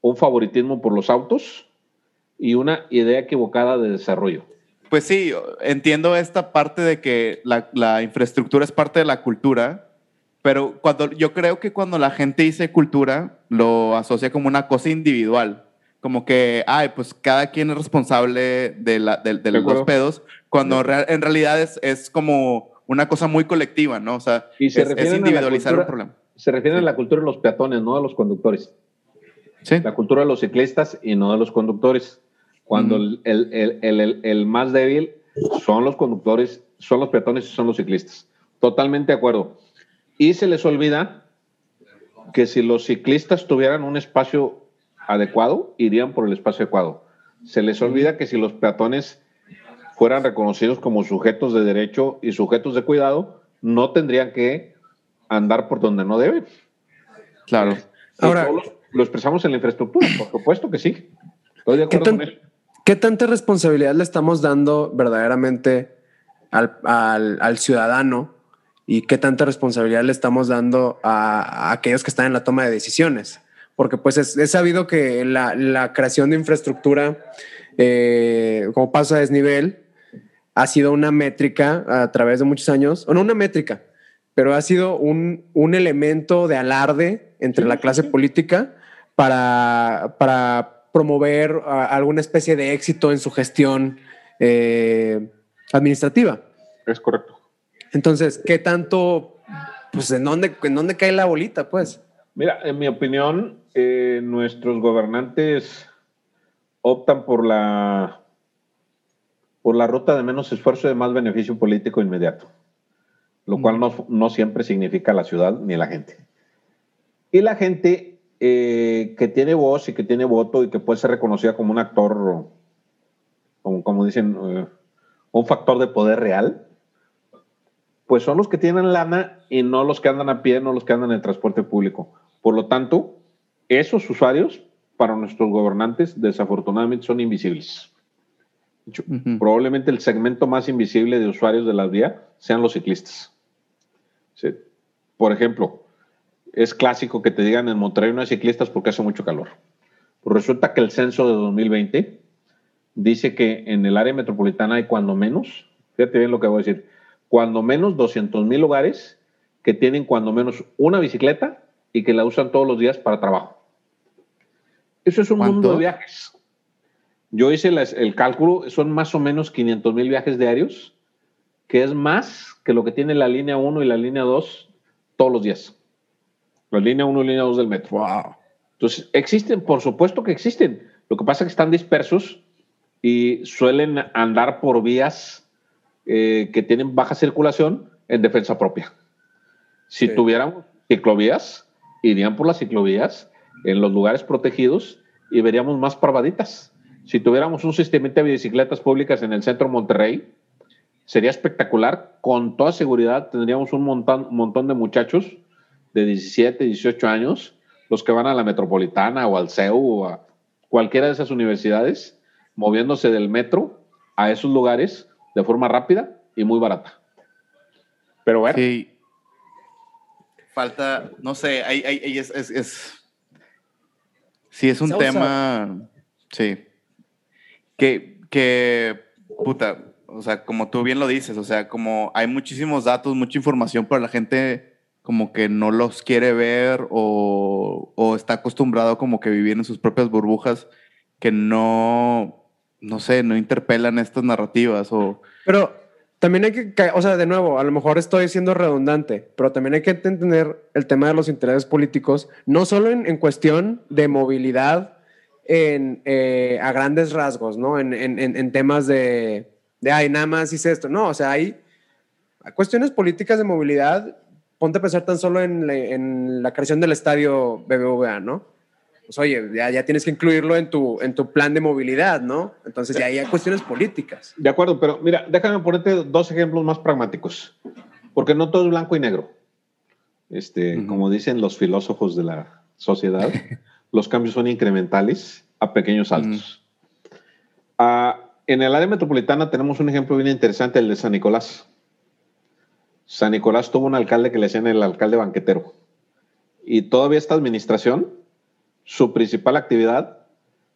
un favoritismo por los autos y una idea equivocada de desarrollo. Pues sí, entiendo esta parte de que la, la infraestructura es parte de la cultura, pero cuando, yo creo que cuando la gente dice cultura, lo asocia como una cosa individual, como que, ay, pues cada quien es responsable de, la, de, de los pedos, cuando rea- en realidad es, es como una cosa muy colectiva, ¿no? O sea, Y se es, es refieren a individualizar un cultura- problema. Se refiere Sí. a la cultura de los peatones, no de los conductores. Sí. La cultura de los ciclistas y no de los conductores. Cuando el, el- el- el- el más débil son los conductores, son los peatones y son los ciclistas. Totalmente de acuerdo. Y se les olvida que si los ciclistas tuvieran un espacio adecuado, irían por el espacio adecuado. Se les olvida que si los peatones fueran reconocidos como sujetos de derecho y sujetos de cuidado, no tendrían que andar por donde no deben. Claro. Ahora- Ahora, lo, lo expresamos en la infraestructura, por supuesto que sí. Estoy de ¿Qué tan- con eso. ¿Qué tanta responsabilidad le estamos dando verdaderamente al, al- al ciudadano y qué tanta responsabilidad le estamos dando a, aquellos que están en la toma de decisiones? Porque pues es, sabido que la, creación de infraestructura eh, como paso a desnivel ha sido una métrica a través de muchos años, o no una métrica, pero ha sido un, un elemento de alarde entre la clase política para, para promover alguna especie de éxito en su gestión eh, administrativa. Es correcto. Entonces, ¿qué tanto, pues, en dónde, en dónde cae la bolita, pues? Mira, en mi opinión, eh, nuestros gobernantes optan por la por la ruta de menos esfuerzo y de más beneficio político inmediato, lo cual no, no siempre significa la ciudad ni la gente. Y la gente eh, que tiene voz y que tiene voto y que puede ser reconocida como un actor, como, como dicen, eh, un factor de poder real, pues son los que tienen lana y no los que andan a pie, no los que andan en el transporte público. Por lo tanto, esos usuarios para nuestros gobernantes desafortunadamente son invisibles. De hecho, Ujú. Probablemente el segmento más invisible de usuarios de las vías sean los ciclistas. Sí. Por ejemplo, es clásico que te digan en Monterrey no hay ciclistas porque hace mucho calor. Pues resulta que el censo de 2020 dice que en el área metropolitana hay cuando menos, fíjate bien lo que voy a decir, cuando menos 200 mil hogares que tienen cuando menos una bicicleta y que la usan todos los días para trabajo. Eso es un ¿Cuánto? mundo de viajes. Yo hice las- el cálculo, son más o menos 500 mil viajes diarios, que es más que lo que tiene la línea 1 y la línea 2 todos los días. La línea 1 y línea 2 del metro. Wow. Entonces, existen, por supuesto que existen. Lo que pasa es que están dispersos y suelen andar por vías eh, que tienen baja circulación en defensa propia. Si Sí. tuviéramos ciclovías, irían por las ciclovías en los lugares protegidos y veríamos más parvaditas. Si tuviéramos un sistema de bicicletas públicas en el centro de Monterrey, sería espectacular. Con toda seguridad tendríamos un montón, montón de muchachos de 17, 18 años, los que van a la Metropolitana o al CEU o a cualquiera de esas universidades, moviéndose del metro a esos lugares de forma rápida y muy barata. Pero bueno, Sí. Falta, no sé, ahí, ahí- ahí es, es, es- Sí, es un Se usa. tema. Sí. Que, que, puta, o sea, como tú bien lo dices, o sea, como hay muchísimos datos, mucha información, pero la gente como que no los quiere ver o, o está acostumbrado como que vivir en sus propias burbujas que no, no sé, no interpelan estas narrativas o... Pero también hay que, o sea, de nuevo, a lo mejor estoy siendo redundante, pero también hay que entender el tema de los intereses políticos, no solo en, en cuestión de movilidad en, eh, a grandes rasgos, ¿no? En, en- en- temas de, de, ay, nada más hice esto. No, o sea, hay, hay cuestiones políticas de movilidad. Ponte a pensar tan solo en la, en la creación del estadio BBVA, ¿no? Pues oye, ya, ya tienes que incluirlo en tu, en tu plan de movilidad, ¿no? Entonces ya hay cuestiones políticas. de acuerdo, pero mira, déjame ponerte dos ejemplos más pragmáticos, porque no todo es blanco y negro. Este, Ujú. Como dicen los filósofos de la sociedad, los cambios son incrementales a pequeños saltos. Ah, en el área metropolitana tenemos un ejemplo bien interesante, el de San Nicolás. San Nicolás tuvo un alcalde que le decían el alcalde banquetero. Y todavía esta administración, su principal actividad,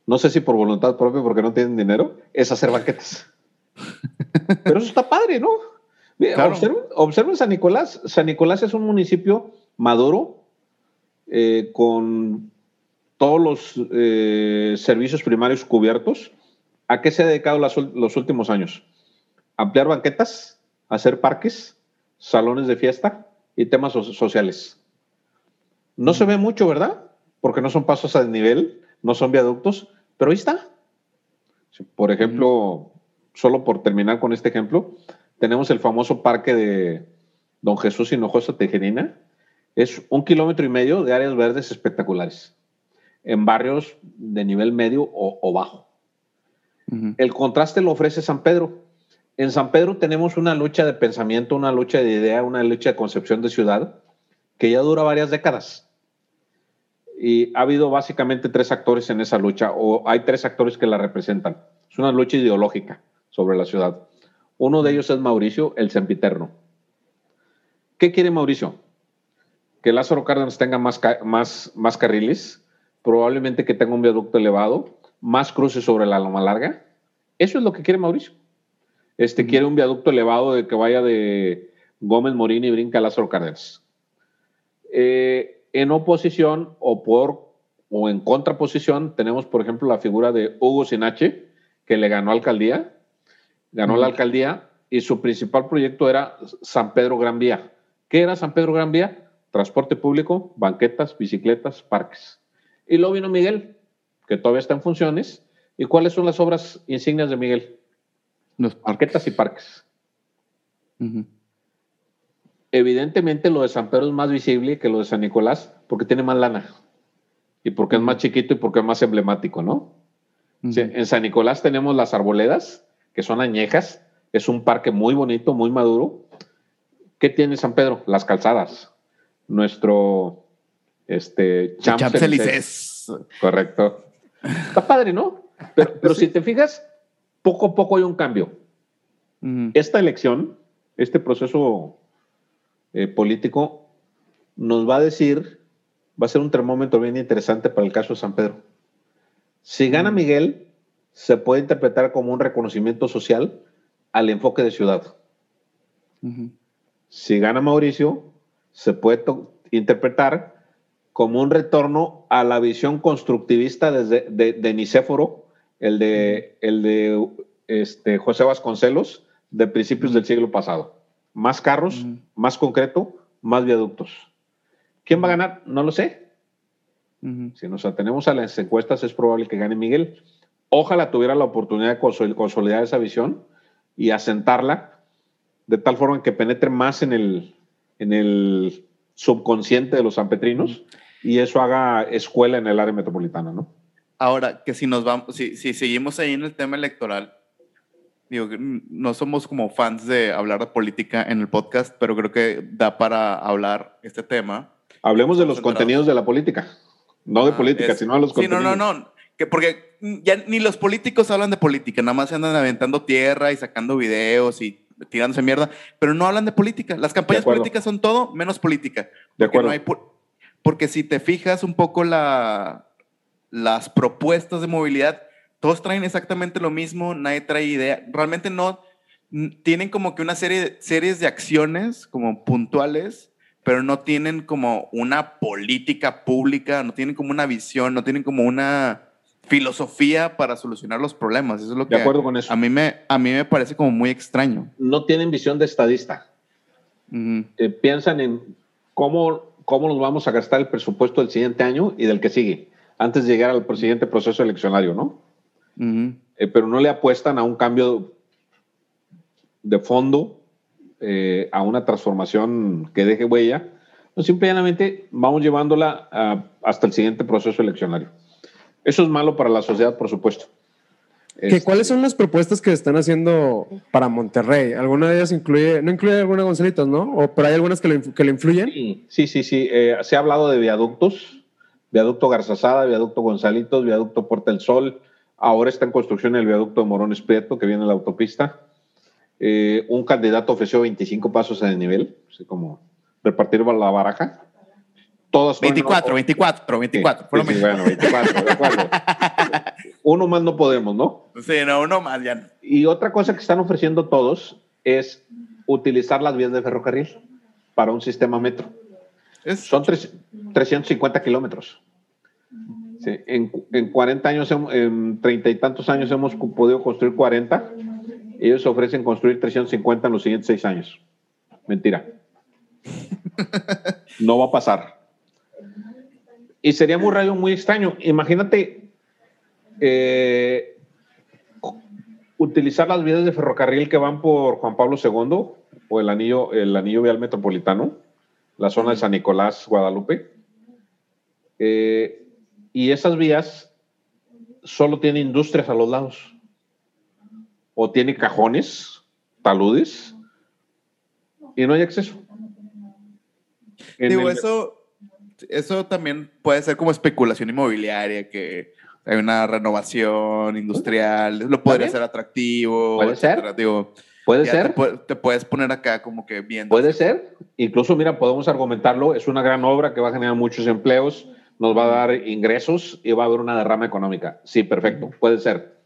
no sé si por voluntad propia, porque no tienen dinero, es hacer banquetes. Pero eso está padre, ¿no? Claro. Observen, observen San Nicolás. San Nicolás es un municipio maduro, eh, con todos los eh, servicios primarios cubiertos. ¿A qué se ha dedicado los últimos años? Ampliar banquetas, hacer parques, salones de fiesta y temas sociales. No se ve mucho, ¿verdad? Porque no son pasos a nivel, no son viaductos, pero ahí está. Por ejemplo, solo por terminar con este ejemplo, tenemos el famoso parque de Don Jesús Hinojosa Tejerina. Es un kilómetro y medio de áreas verdes espectaculares, en barrios de nivel medio o, bajo. El contraste lo ofrece San Pedro. En San Pedro tenemos una lucha de pensamiento, una lucha de idea, una lucha de concepción de ciudad que ya dura varias décadas. Y ha habido básicamente tres actores en esa lucha, o hay tres actores que la representan. Es una lucha ideológica sobre la ciudad. Uno de ellos es Mauricio, el sempiterno. ¿Qué quiere Mauricio? Que Lázaro Cárdenas tenga más, carriles, probablemente que tenga un viaducto elevado, más cruces sobre la Loma Larga. Eso es lo que quiere Mauricio. Este quiere un viaducto elevado de que vaya de Gómez Morín y brinca a Lázaro Cárdenas. Eh, en oposición o por o en contraposición tenemos, por ejemplo, la figura de Hugo Sinache, que le ganó alcaldía ganó la alcaldía y su principal proyecto era San Pedro Gran Vía. ¿Qué era San Pedro Gran Vía? Transporte público, banquetas, bicicletas, parques. Y luego vino Miguel, que todavía está en funciones. ¿Y cuáles son las obras insignias de Miguel? Los banquetas y parques. Evidentemente lo de San Pedro es más visible que lo de San Nicolás porque tiene más lana y porque es más chiquito y porque es más emblemático, ¿no? en San Nicolás tenemos las arboledas, que son añejas. Es un parque muy bonito, muy maduro. ¿Qué tiene San Pedro? Las calzadas. Nuestro este, Champs-Élysées. Correcto. Está padre, ¿no? Pero, si te fijas, poco a poco hay un cambio. Esta elección, este proceso eh, político, nos va a decir, va a ser un termómetro bien interesante para el caso de San Pedro. Si gana Miguel, se puede interpretar como un reconocimiento social al enfoque de ciudad. Si gana Mauricio, se puede interpretar como un retorno a la visión constructivista desde, de, Nicéforo, el de, el de este, José Vasconcelos, de principios del siglo pasado. Más carros, más concreto, más viaductos. ¿Quién va a ganar? No lo sé. Si nos atenemos a las encuestas, es probable que gane Miguel. Ojalá tuviera la oportunidad de consolidar esa visión y asentarla de tal forma que penetre más en el, en el subconsciente de los sanpetrinos y eso haga escuela en el área metropolitana, ¿no? Ahora, que si nos vamos, si, si seguimos ahí en el tema electoral, digo, no somos como fans de hablar de política en el podcast, pero creo que da para hablar este tema. Hablemos de los contenidos de la política, no de ah, política, sino de los contenidos. Sí, no, no, no porque ya ni los políticos hablan de política, nada más se andan aventando tierra y sacando videos y tirándose mierda, pero no hablan de política. Las campañas políticas son todo menos política. De acuerdo. porque si te fijas un poco la, las propuestas de movilidad, todos traen exactamente lo mismo, nadie trae idea. Realmente no tienen como que una serie de, series de acciones como puntuales, pero no tienen como una política pública, no tienen como una visión, no tienen como una filosofía para solucionar los problemas. Eso es lo que de acuerdo con eso. A mí, me, a mí me parece como muy extraño. No tienen visión de estadista. Eh, piensan en cómo, cómo nos vamos a gastar el presupuesto del siguiente año y del que sigue, antes de llegar al siguiente proceso eleccionario, ¿no? Eh, pero no le apuestan a un cambio de fondo, eh, a una transformación que deje huella. No, simplemente vamos llevándola hasta el siguiente proceso eleccionario. Eso es malo para la sociedad, por supuesto. ¿Qué, ¿Cuáles son las propuestas que están haciendo para Monterrey? ¿Alguna de ellas incluye, no incluye alguna Gonzalitos, no? ¿O pero hay algunas que le, que le influyen? Sí, sí, sí. Eh, se ha hablado de viaductos, viaducto Garzazada, viaducto Gonzalitos, viaducto Puerta del Sol. Ahora está en construcción el viaducto de Morones Prieto, que viene en la autopista. Eh, un candidato ofreció 25 pasos el nivel, así como repartir la baraja. Todos 24, 24, 24, bueno, 24, de acuerdo. uno más no podemos, ¿no? Sí, no, uno más ya. Y otra cosa que están ofreciendo todos es utilizar las vías de ferrocarril para un sistema metro. Son 350 kilómetros. Sí, en, en 40 años, en 30 y tantos años hemos podido construir 40. Ellos ofrecen construir 350 en los siguientes 6 años. Mentira. No va a pasar. Y sería muy raro, muy extraño. Imagínate eh, utilizar las vías de ferrocarril que van por Juan Pablo II o el anillo, el anillo vial metropolitano, la zona de San Nicolás, Guadalupe. Eh, y esas vías solo tienen industrias a los lados. O tiene cajones, taludes, y no hay acceso. En Digo, el- eso, eso también puede ser como especulación inmobiliaria, que hay una renovación industrial, lo podría También. ser atractivo. Puede ser. etcétera. Digo, Puede ya ser. Te, te puedes poner acá como que bien. Puede ser. Incluso, mira, podemos argumentarlo. Es una gran obra que va a generar muchos empleos, nos va a dar ingresos y va a haber una derrama económica. Sí, perfecto. Puede ser.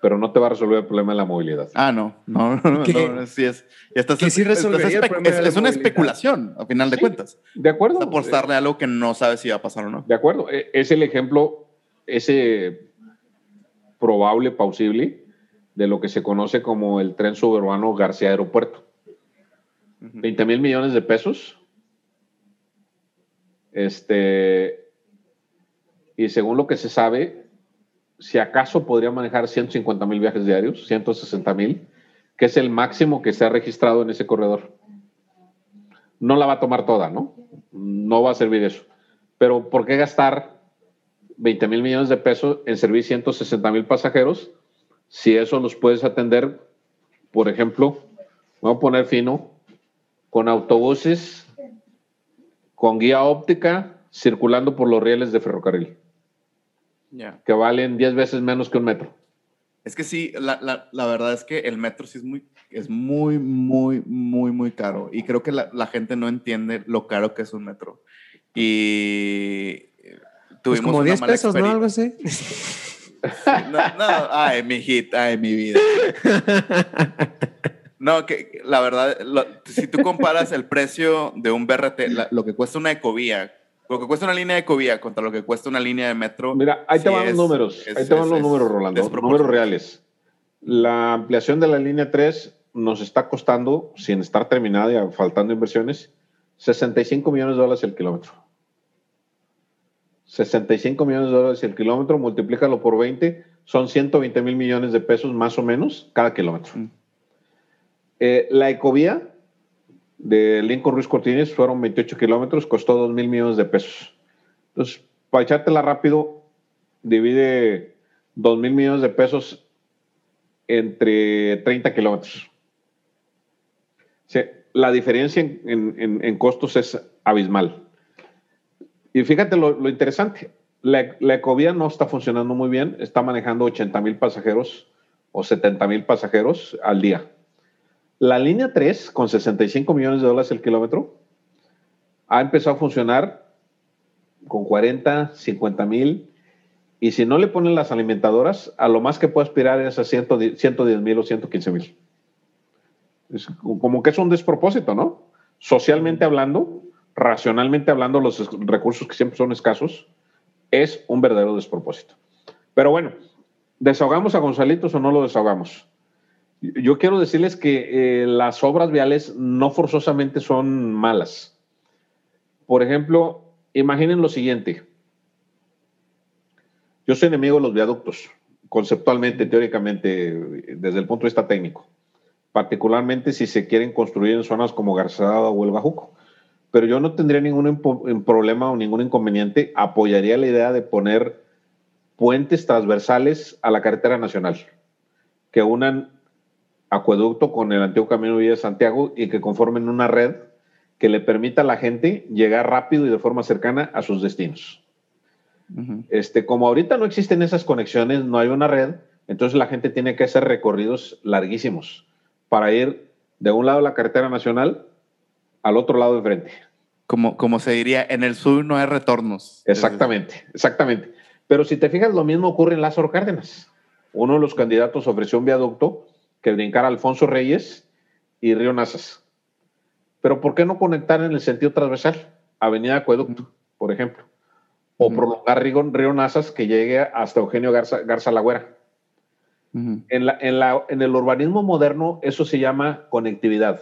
Pero no te va a resolver el problema de la movilidad. Ah, no, no, no, no, no, sí es. estás, Que sí estás el es, una movilidad. especulación, a final de Sí. cuentas. ¿De acuerdo? Es apostarle a algo que no sabes si va a pasar o no. De acuerdo. E- Es el ejemplo, ese probable, plausible, de lo que se conoce como el tren suburbano García Aeropuerto. 20 mil millones de pesos. Este, y según lo que se sabe, si acaso podría manejar 150 mil viajes diarios, 160 mil, que es el máximo que se ha registrado en ese corredor. No la va a tomar toda, ¿no? No va a servir eso. Pero ¿por qué gastar 20 mil millones de pesos en servir 160 mil pasajeros si eso los puedes atender, por ejemplo, voy a poner fino, con autobuses, con guía óptica, circulando por los rieles de ferrocarril, Ya. que valen 10 veces menos que un metro. Es que sí, la, la, la verdad es que el metro sí es muy, es muy, muy, muy, muy caro. Y creo que la, la gente no entiende lo caro que es un metro. Y Pues tuvimos como una 10 mala pesos, ¿no? Algo así. No, no, ay, mi hit, ay, mi vida. No, que la verdad, lo- si tú comparas el precio de un BRT, la- lo que cuesta una ecovía, lo que cuesta una línea de ecovía contra lo que cuesta una línea de metro. Mira, ahí te sí van los números, es- ahí te van es- los es números, Rolando, números reales. La ampliación de la línea 3 nos está costando, sin estar terminada y faltando inversiones, 65 millones de dólares el kilómetro. 65 millones de dólares el kilómetro, multiplícalo por 20, son 120 mil millones de pesos más o menos cada kilómetro. Mm. Eh, la ecovía de Lincoln Ruiz Cortines fueron 28 kilómetros, costó 2 mil millones de pesos. Entonces, para echártela rápido, divide 2 mil millones de pesos entre 30 kilómetros. Sea, la diferencia en, en- en- en costos es abismal. Y fíjate lo, lo interesante, la, la ecovía no está funcionando muy bien, está manejando 80 mil pasajeros o 70 mil pasajeros al día. La línea 3, con 65 millones de dólares el kilómetro, ha empezado a funcionar con 40, 50 mil. Y si no le ponen las alimentadoras, a lo más que puede aspirar es a 110 mil o 115 mil. Como que es un despropósito, ¿no? Socialmente hablando, racionalmente hablando, los recursos que siempre son escasos, es un verdadero despropósito. Pero bueno, ¿desahogamos a Gonzalitos o no lo desahogamos? Yo quiero decirles que eh, las obras viales no forzosamente son malas. Por ejemplo, imaginen lo siguiente. Yo soy enemigo de los viaductos, conceptualmente, teóricamente, desde el punto de vista técnico, particularmente si se quieren construir en zonas como Garzada o el Bajuco. Pero yo no tendría ningún problema o ningún inconveniente, apoyaría la idea de poner puentes transversales a la carretera nacional, que unan acueducto con el antiguo camino Villa de Santiago y que conformen una red que le permita a la gente llegar rápido y de forma cercana a sus destinos. Este, como ahorita no existen esas conexiones, no hay una red, entonces la gente tiene que hacer recorridos larguísimos para ir de un lado de la carretera nacional al otro lado de frente. Como, como se diría, en el sur no hay retornos. Exactamente, exactamente. Pero si te fijas, lo mismo ocurre en Lázaro Cárdenas. Uno de los candidatos ofreció un viaducto que brincara Alfonso Reyes y Río Nazas. Pero ¿por qué no conectar en el sentido transversal? Avenida Acueducto, por ejemplo. o prolongar Río, Río Nazas que llegue hasta Eugenio Garza, Garza Lagüera. en, la, en, la, en, el urbanismo moderno eso se llama conectividad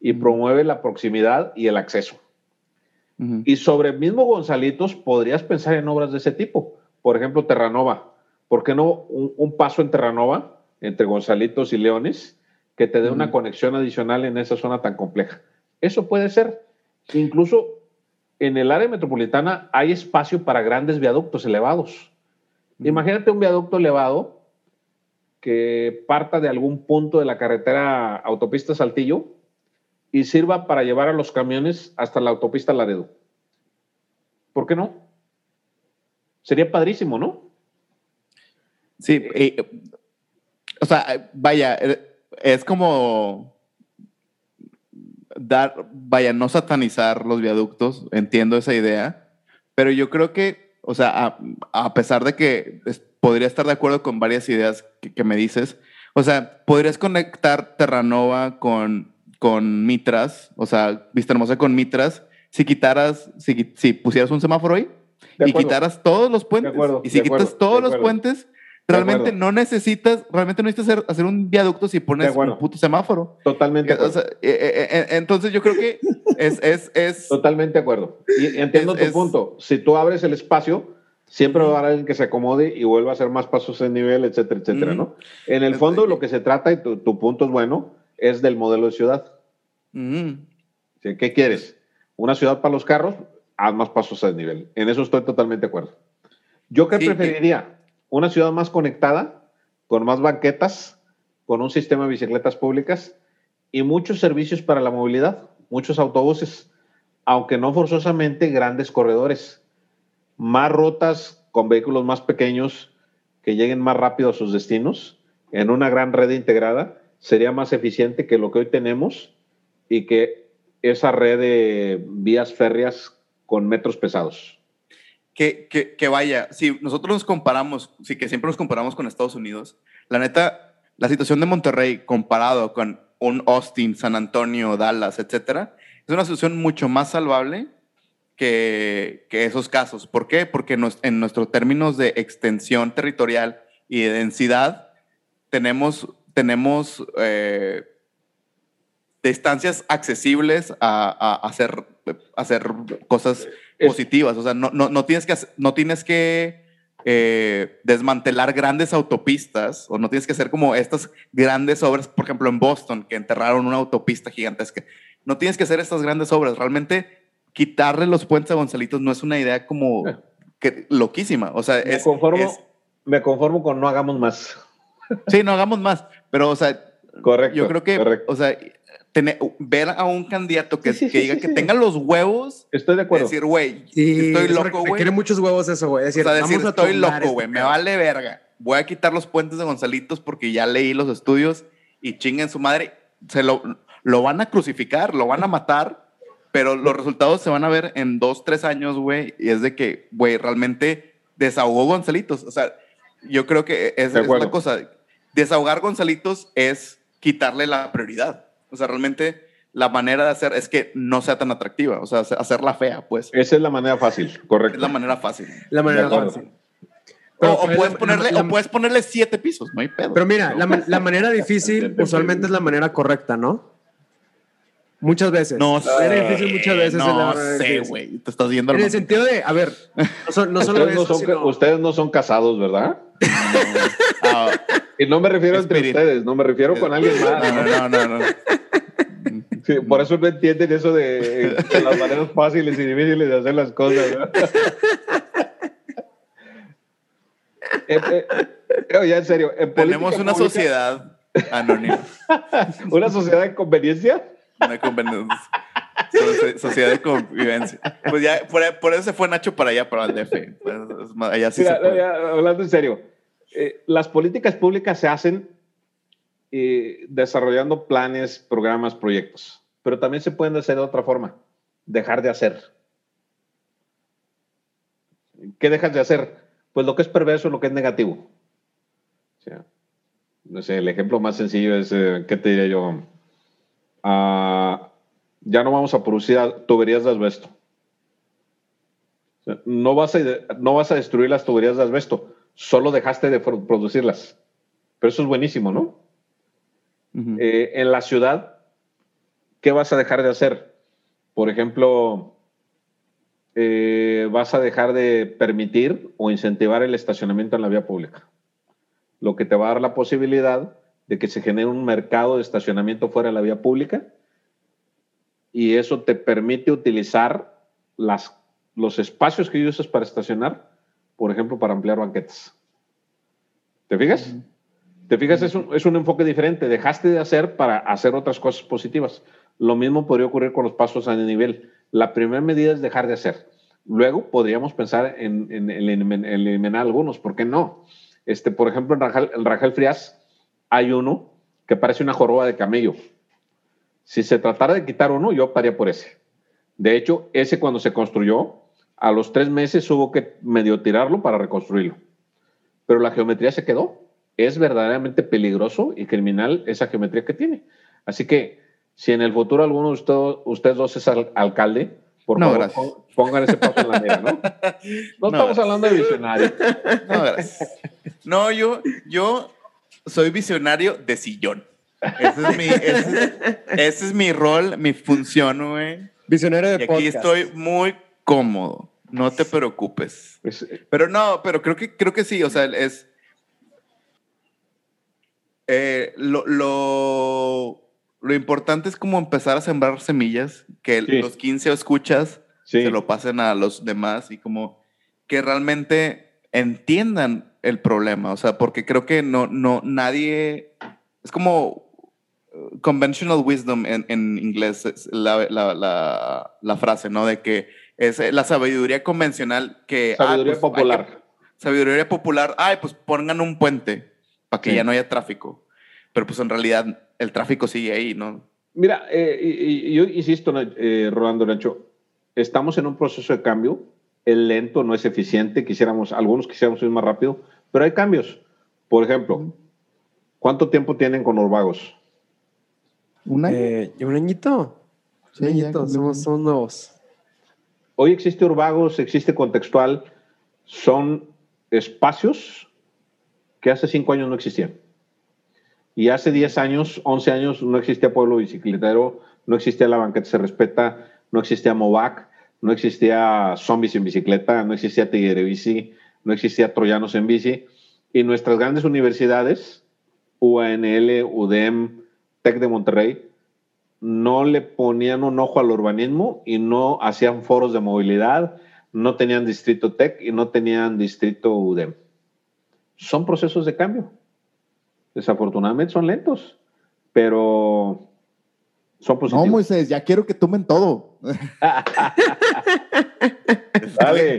y promueve la proximidad y el acceso. Y sobre el mismo Gonzalitos podrías pensar en obras de ese tipo. Por ejemplo, Terranova. ¿Por qué no un, un paso en Terranova entre Gonzalitos y Leones que te dé una conexión adicional en esa zona tan compleja? Eso puede ser. Incluso en el área metropolitana hay espacio para grandes viaductos elevados. Imagínate un viaducto elevado que parta de algún punto de la carretera autopista Saltillo y sirva para llevar a los camiones hasta la autopista Laredo. ¿Por qué no? Sería padrísimo, ¿no? Sí, o sea, vaya, eh, es como dar, vaya, no satanizar los viaductos, entiendo esa idea, pero yo creo que, o sea, a, pesar de que podría estar de acuerdo con varias ideas que, me dices, o sea, podrías conectar Terranova con, con Mitras, o sea, Vista Hermosa con Mitras, si quitaras, si, si pusieras un semáforo ahí y quitaras todos los puentes, y si quitas todos los puentes, Realmente no necesitas, realmente no necesitas hacer, un viaducto si pones un puto semáforo. Totalmente. O sea, eh, eh, eh, entonces yo creo que es, es, es Totalmente de acuerdo. Y entiendo tu punto. Si tú abres el espacio, siempre va a haber alguien que se acomode y vuelva a hacer más pasos en nivel, etcétera, etcétera, ¿no? En el fondo lo que se trata, y tu, punto es bueno, es del modelo de ciudad. ¿Qué quieres? ¿Una ciudad para los carros? Haz más pasos en nivel. En eso estoy totalmente de acuerdo. ¿Yo qué preferiría? Una ciudad más conectada, con más banquetas, con un sistema de bicicletas públicas y muchos servicios para la movilidad, muchos autobuses, aunque no forzosamente grandes corredores, más rutas con vehículos más pequeños que lleguen más rápido a sus destinos en una gran red integrada sería más eficiente que lo que hoy tenemos y que esa red de vías férreas con metros pesados que, vaya, si nosotros nos comparamos, sí que siempre nos comparamos con Estados Unidos, la neta, la situación de Monterrey comparado con un Austin, San Antonio, Dallas, etcétera, es una situación mucho más salvable que, esos casos. ¿Por qué? Porque en nuestros términos de extensión territorial y de densidad, tenemos, tenemos eh, distancias accesibles a, hacer, hacer cosas positivas. O sea, no, no, no tienes que, no tienes que eh, desmantelar grandes autopistas o no tienes que hacer como estas grandes obras, por ejemplo, en Boston, que enterraron una autopista gigantesca. No tienes que hacer estas grandes obras. Realmente quitarle los puentes a Gonzalitos no es una idea como eh. que, loquísima. O sea, me, conformo, me conformo con no hagamos más. Sí, no hagamos más. Pero, o sea, correcto, yo creo que, o sea, ver a un candidato que, diga que tenga los huevos. Estoy de acuerdo. Decir, güey, estoy loco, güey. Quiere muchos huevos eso, güey. Decir, o sea, decir, estoy loco, este güey. me vale verga. Voy a quitar los puentes de Gonzalitos porque ya leí los estudios y chinguen su madre. Se lo, lo van a crucificar, lo van a matar, pero los resultados se van a ver en dos, tres años, güey. Y es de que, güey, realmente desahogó Gonzalitos. O sea, yo creo que es, es la cosa. Desahogar Gonzalitos es quitarle la prioridad. O sea, realmente la manera de hacer es que no sea tan atractiva, o sea, hacerla fea, pues. Esa es la manera fácil, correcto. Es la manera fácil. La manera fácil. o, puedes ponerle, o puedes ponerle siete pisos, no hay pedo. Pero mira, la, la manera difícil usualmente es la manera correcta, ¿no? Muchas veces. No sé. La difícil muchas veces no sé, güey. Te estás viendo En el sentido de, a ver, no, solo ustedes, no son, ustedes no son casados, ¿verdad? Ah, y no me refiero entre ustedes, no me refiero con alguien más. no, no. no. Sí, por eso no entienden eso de, las maneras fáciles y difíciles de hacer las cosas. ¿no? Eh, eh, eh, ya en serio. Tenemos una sociedad anónima. ¿Una sociedad de conveniencia? Una conveniencia. Sociedad de convivencia. Pues ya, por, eso se fue Nacho para allá, para el DF. Pues, allá sí hablando en serio, las políticas públicas se hacen eh, desarrollando planes, programas, proyectos. Pero también se pueden hacer de otra forma, dejar de hacer. ¿Qué dejas de hacer? Pues lo que es perverso, lo que es negativo. no sé, el ejemplo más sencillo es, eh, ¿qué te diría yo? Ah, ya no vamos a producir tuberías de asbesto. No vas, a, no vas a destruir las tuberías de asbesto, solo dejaste de producirlas. Pero eso es buenísimo, ¿no? Eh, en la ciudad, ¿qué vas a dejar de hacer? Por ejemplo, eh, vas a dejar de permitir o incentivar el estacionamiento en la vía pública, lo que te va a dar la posibilidad de que se genere un mercado de estacionamiento fuera de la vía pública y eso te permite utilizar las, los espacios que usas para estacionar, por ejemplo, para ampliar banquetes. ¿Te fijas? ¿Te fijas? Es un, es un, enfoque diferente. Dejaste de hacer para hacer otras cosas positivas. Lo mismo podría ocurrir con los pasos a nivel. La primera medida es dejar de hacer. Luego podríamos pensar en, en, eliminar algunos. ¿Por qué no? Este, por ejemplo, en en Rangel Frías hay uno que parece una joroba de camello. Si se tratara de quitar uno, yo optaría por ese. De hecho, ese cuando se construyó, a los tres meses hubo que medio tirarlo para reconstruirlo. Pero la geometría se quedó. Es verdaderamente peligroso y criminal esa geometría que tiene. Así que si en el futuro alguno de ustedes, dos es alcalde, por favor, pongan ese paso en la mira, ¿no? No, estamos hablando de visionario. No, gracias. No, yo, yo soy visionario de sillón. Ese es mi, ese, es mi rol, mi función, güey. Visionario de y aquí estoy muy cómodo. No te preocupes. Pues, eh, pero no, pero creo que, creo que sí, o sea, es... Eh, lo, lo, lo, importante es como empezar a sembrar semillas, que los 15 escuchas se lo pasen a los demás y como que realmente entiendan el problema, o sea, porque creo que no, no, nadie, es como uh, conventional wisdom en, en inglés, la, la, la, la, frase, ¿no? De que es la sabiduría convencional que... Ah, sabiduría pues, popular. sabiduría popular, ay, pues pongan un puente para que ya no haya tráfico. Pero pues en realidad el tráfico sigue ahí, ¿no? Mira, eh, y, yo insisto, eh, Rolando Nacho, estamos en un proceso de cambio, es lento, no es eficiente, quisiéramos, algunos quisiéramos ir más rápido, pero hay cambios. Por ejemplo, ¿cuánto tiempo tienen con Urbagos? ¿Un año? Eh, ¿Un añito? un añito, somos, somos nuevos. Hoy existe Urbagos, existe Contextual, son espacios que hace cinco años no existían. Y hace 10 años, 11 años, no existía Pueblo Bicicletero, no existía La Banqueta Se Respeta, no existía Movac, no existía Zombies en Bicicleta, no existía Tigre Bici, no existía Troyanos en Bici. Y nuestras grandes universidades, UANL, UDEM, TEC de Monterrey, no le ponían un ojo al urbanismo y no hacían foros de movilidad, no tenían distrito tech y no tenían distrito UDEM. Son procesos de cambio. Desafortunadamente son lentos, pero son positivos. No, Moisés, ya quiero que tomen todo.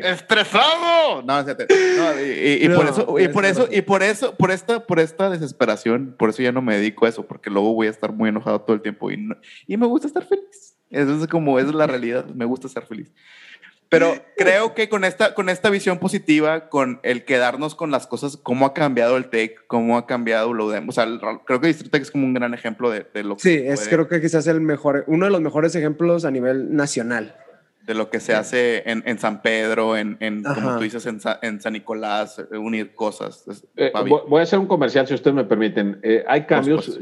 estresado. No, y, por eso, y por eso, y por eso, por esta, por esta desesperación, por eso ya no me dedico a eso, porque luego voy a estar muy enojado todo el tiempo y, y me gusta estar feliz. Eso es como, es la realidad, me gusta estar feliz. Pero creo que con esta, con esta visión positiva, con el quedarnos con las cosas, cómo ha cambiado el tech, cómo ha cambiado lo de, o sea, creo que Distrito Tech es como un gran ejemplo de, de lo que. Sí, es creo que quizás el mejor, uno de los mejores ejemplos a nivel nacional de lo que se hace en, en San Pedro, en, en como tú dices, en, en, San Nicolás, eh, unir cosas. Eh, voy a hacer un comercial, si ustedes me permiten. Eh, hay cambios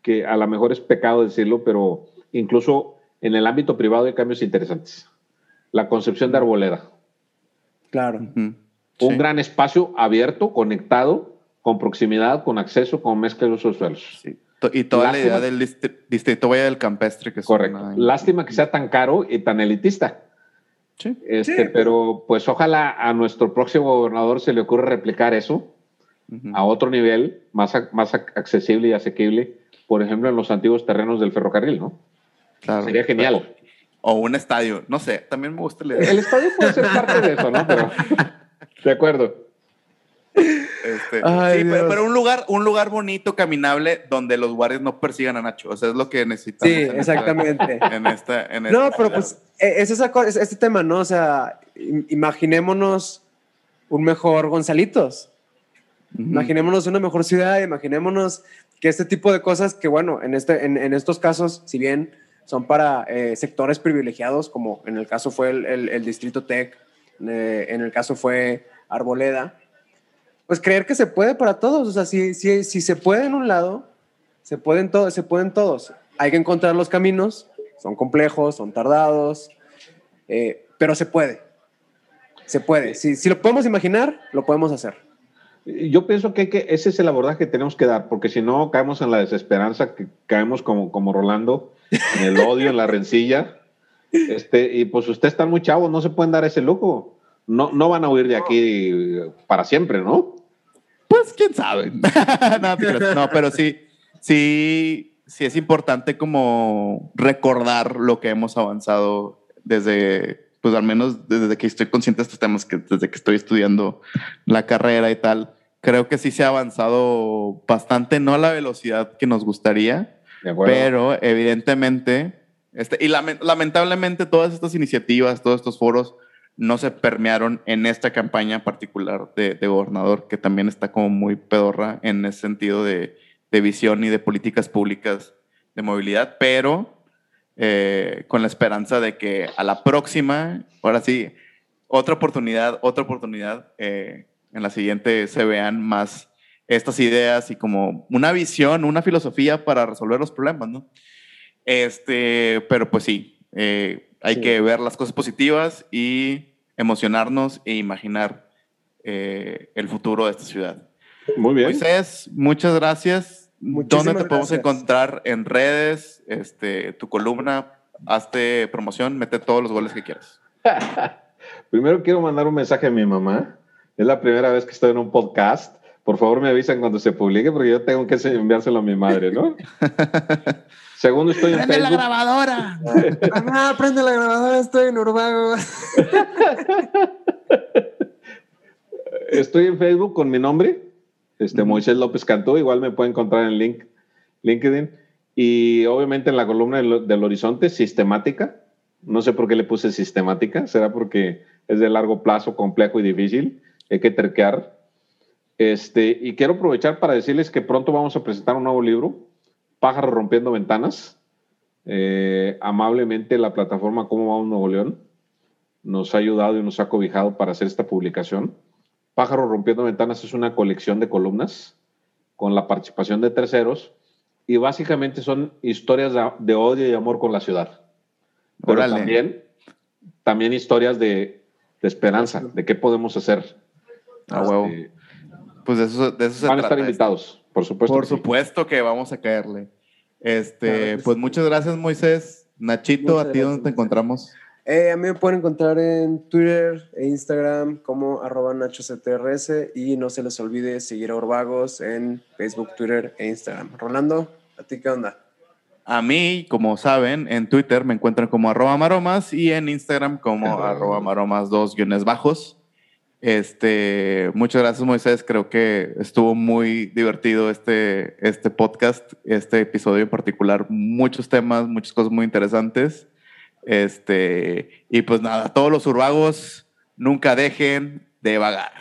que a lo mejor es pecado decirlo, pero incluso en el ámbito privado hay cambios interesantes. La concepción de arboleda. Claro. Un gran espacio abierto, conectado, con proximidad, con acceso, con mezcla de usos suelos. Sí. Y toda la idea del distrito Valle del Campestre. Que Correcto. Lástima que sea tan caro y tan elitista. Sí. Este, pero pues ojalá a nuestro próximo gobernador se le ocurra replicar eso a otro nivel, más, más accesible y asequible, por ejemplo, en los antiguos terrenos del ferrocarril, ¿no? Claro. Sería genial. O un estadio, no sé, también me gusta la idea. El estadio puede ser parte de eso, ¿no? Pero, de acuerdo. Este, sí, pero, un lugar, un lugar bonito, caminable, donde los guardias no persigan a Nacho. O sea, es lo que necesitamos. Sí, exactamente. en esta, en no, pero pues e, es esa, este tema, ¿no? O sea, imaginémonos un mejor Gonzalitos. Imaginémonos una mejor ciudad, imaginémonos que este tipo de cosas que, bueno, en, este, en, en estos casos, si bien son para eh, sectores privilegiados, como en el caso fue el, el- el Distrito Tech, eh, en el caso fue Arboleda. Pues creer que se puede para todos, o sea, si, si, si se puede en un lado, se pueden, todos se pueden todos. Hay que encontrar los caminos, son complejos, son tardados, eh, pero se puede. Se puede. Si, si lo podemos imaginar, lo podemos hacer. Yo pienso que, ese es el abordaje que tenemos que dar, porque si no caemos en la desesperanza, caemos como, como Rolando, en el odio, en la rencilla. Este, y pues ustedes están muy chavos, no se pueden dar ese lujo. No, no van a huir de aquí para siempre, ¿no? Pues quién sabe. no, creas. No, pero sí, sí, sí es importante como recordar lo que hemos avanzado desde, pues al menos desde que estoy consciente de estos temas, que desde que estoy estudiando la carrera y tal. Creo que sí se ha avanzado bastante, no a la velocidad que nos gustaría, pero evidentemente, este, y lamen- lamentablemente todas estas iniciativas, todos estos foros no se permearon en esta campaña particular de, de gobernador, que también está como muy pedorra en ese sentido de, de visión y de políticas públicas de movilidad, pero eh, con la esperanza de que a la próxima, ahora sí, otra oportunidad, otra oportunidad, eh, en la siguiente se vean más estas ideas y como una visión, una filosofía para resolver los problemas, ¿no? Este, pero pues sí, eh, hay Sí. que ver las cosas positivas y emocionarnos e imaginar eh, el futuro de esta ciudad. Muy bien. Moisés, muchas gracias. Muchísimas ¿Dónde te podemos gracias. encontrar en redes? Este, tu columna, hazte promoción, mete todos los goles que quieras. Primero quiero mandar un mensaje a mi mamá. Es la primera vez que estoy en un podcast. Por favor, me avisan cuando se publique porque yo tengo que enviárselo a mi madre, ¿no? Segundo, estoy en Facebook. grabadora! Mamá, prende la grabadora, estoy en Urbago. Estoy en Facebook con mi nombre, este, Moisés López Cantú. Igual me pueden encontrar en link, LinkedIn. Y obviamente en la columna del, del Horizonte, sistemática. No sé por qué le puse sistemática. Será porque es de largo plazo, complejo y difícil. Hay que terquear. Este, y quiero aprovechar para decirles que pronto vamos a presentar un nuevo libro, Pájaro Rompiendo Ventanas. Eh, amablemente la plataforma Cómo Vamos Nuevo León nos ha ayudado y nos ha cobijado para hacer esta publicación. Pájaro Rompiendo Ventanas es una colección de columnas con la participación de terceros y básicamente son historias de, de odio y amor con la ciudad. Pero Órale. también, también historias de, de esperanza, de qué podemos hacer. A huevo. Este, Pues de eso, de eso se van a estar invitados, por supuesto. Por que sí. supuesto que vamos a caerle. Este, Claro pues sí. muchas gracias, Moisés. Nachito, Muchas ¿a ti dónde te Moisés. encontramos? Eh, a mí me pueden encontrar en Twitter e Instagram como arroba nachoctrs y no se les olvide seguir a Urbagos en Facebook, Twitter e Instagram. Rolando, ¿a ti qué onda? A mí, como saben, en Twitter me encuentran como arroba maromas y en Instagram como Ajá. arroba maromas dos guiones bajos. Este, muchas gracias, Moisés. Creo que estuvo muy divertido este, este podcast, este episodio en particular. Muchos temas, muchas cosas muy interesantes. Este, y pues nada, todos los urbagos nunca dejen de vagar.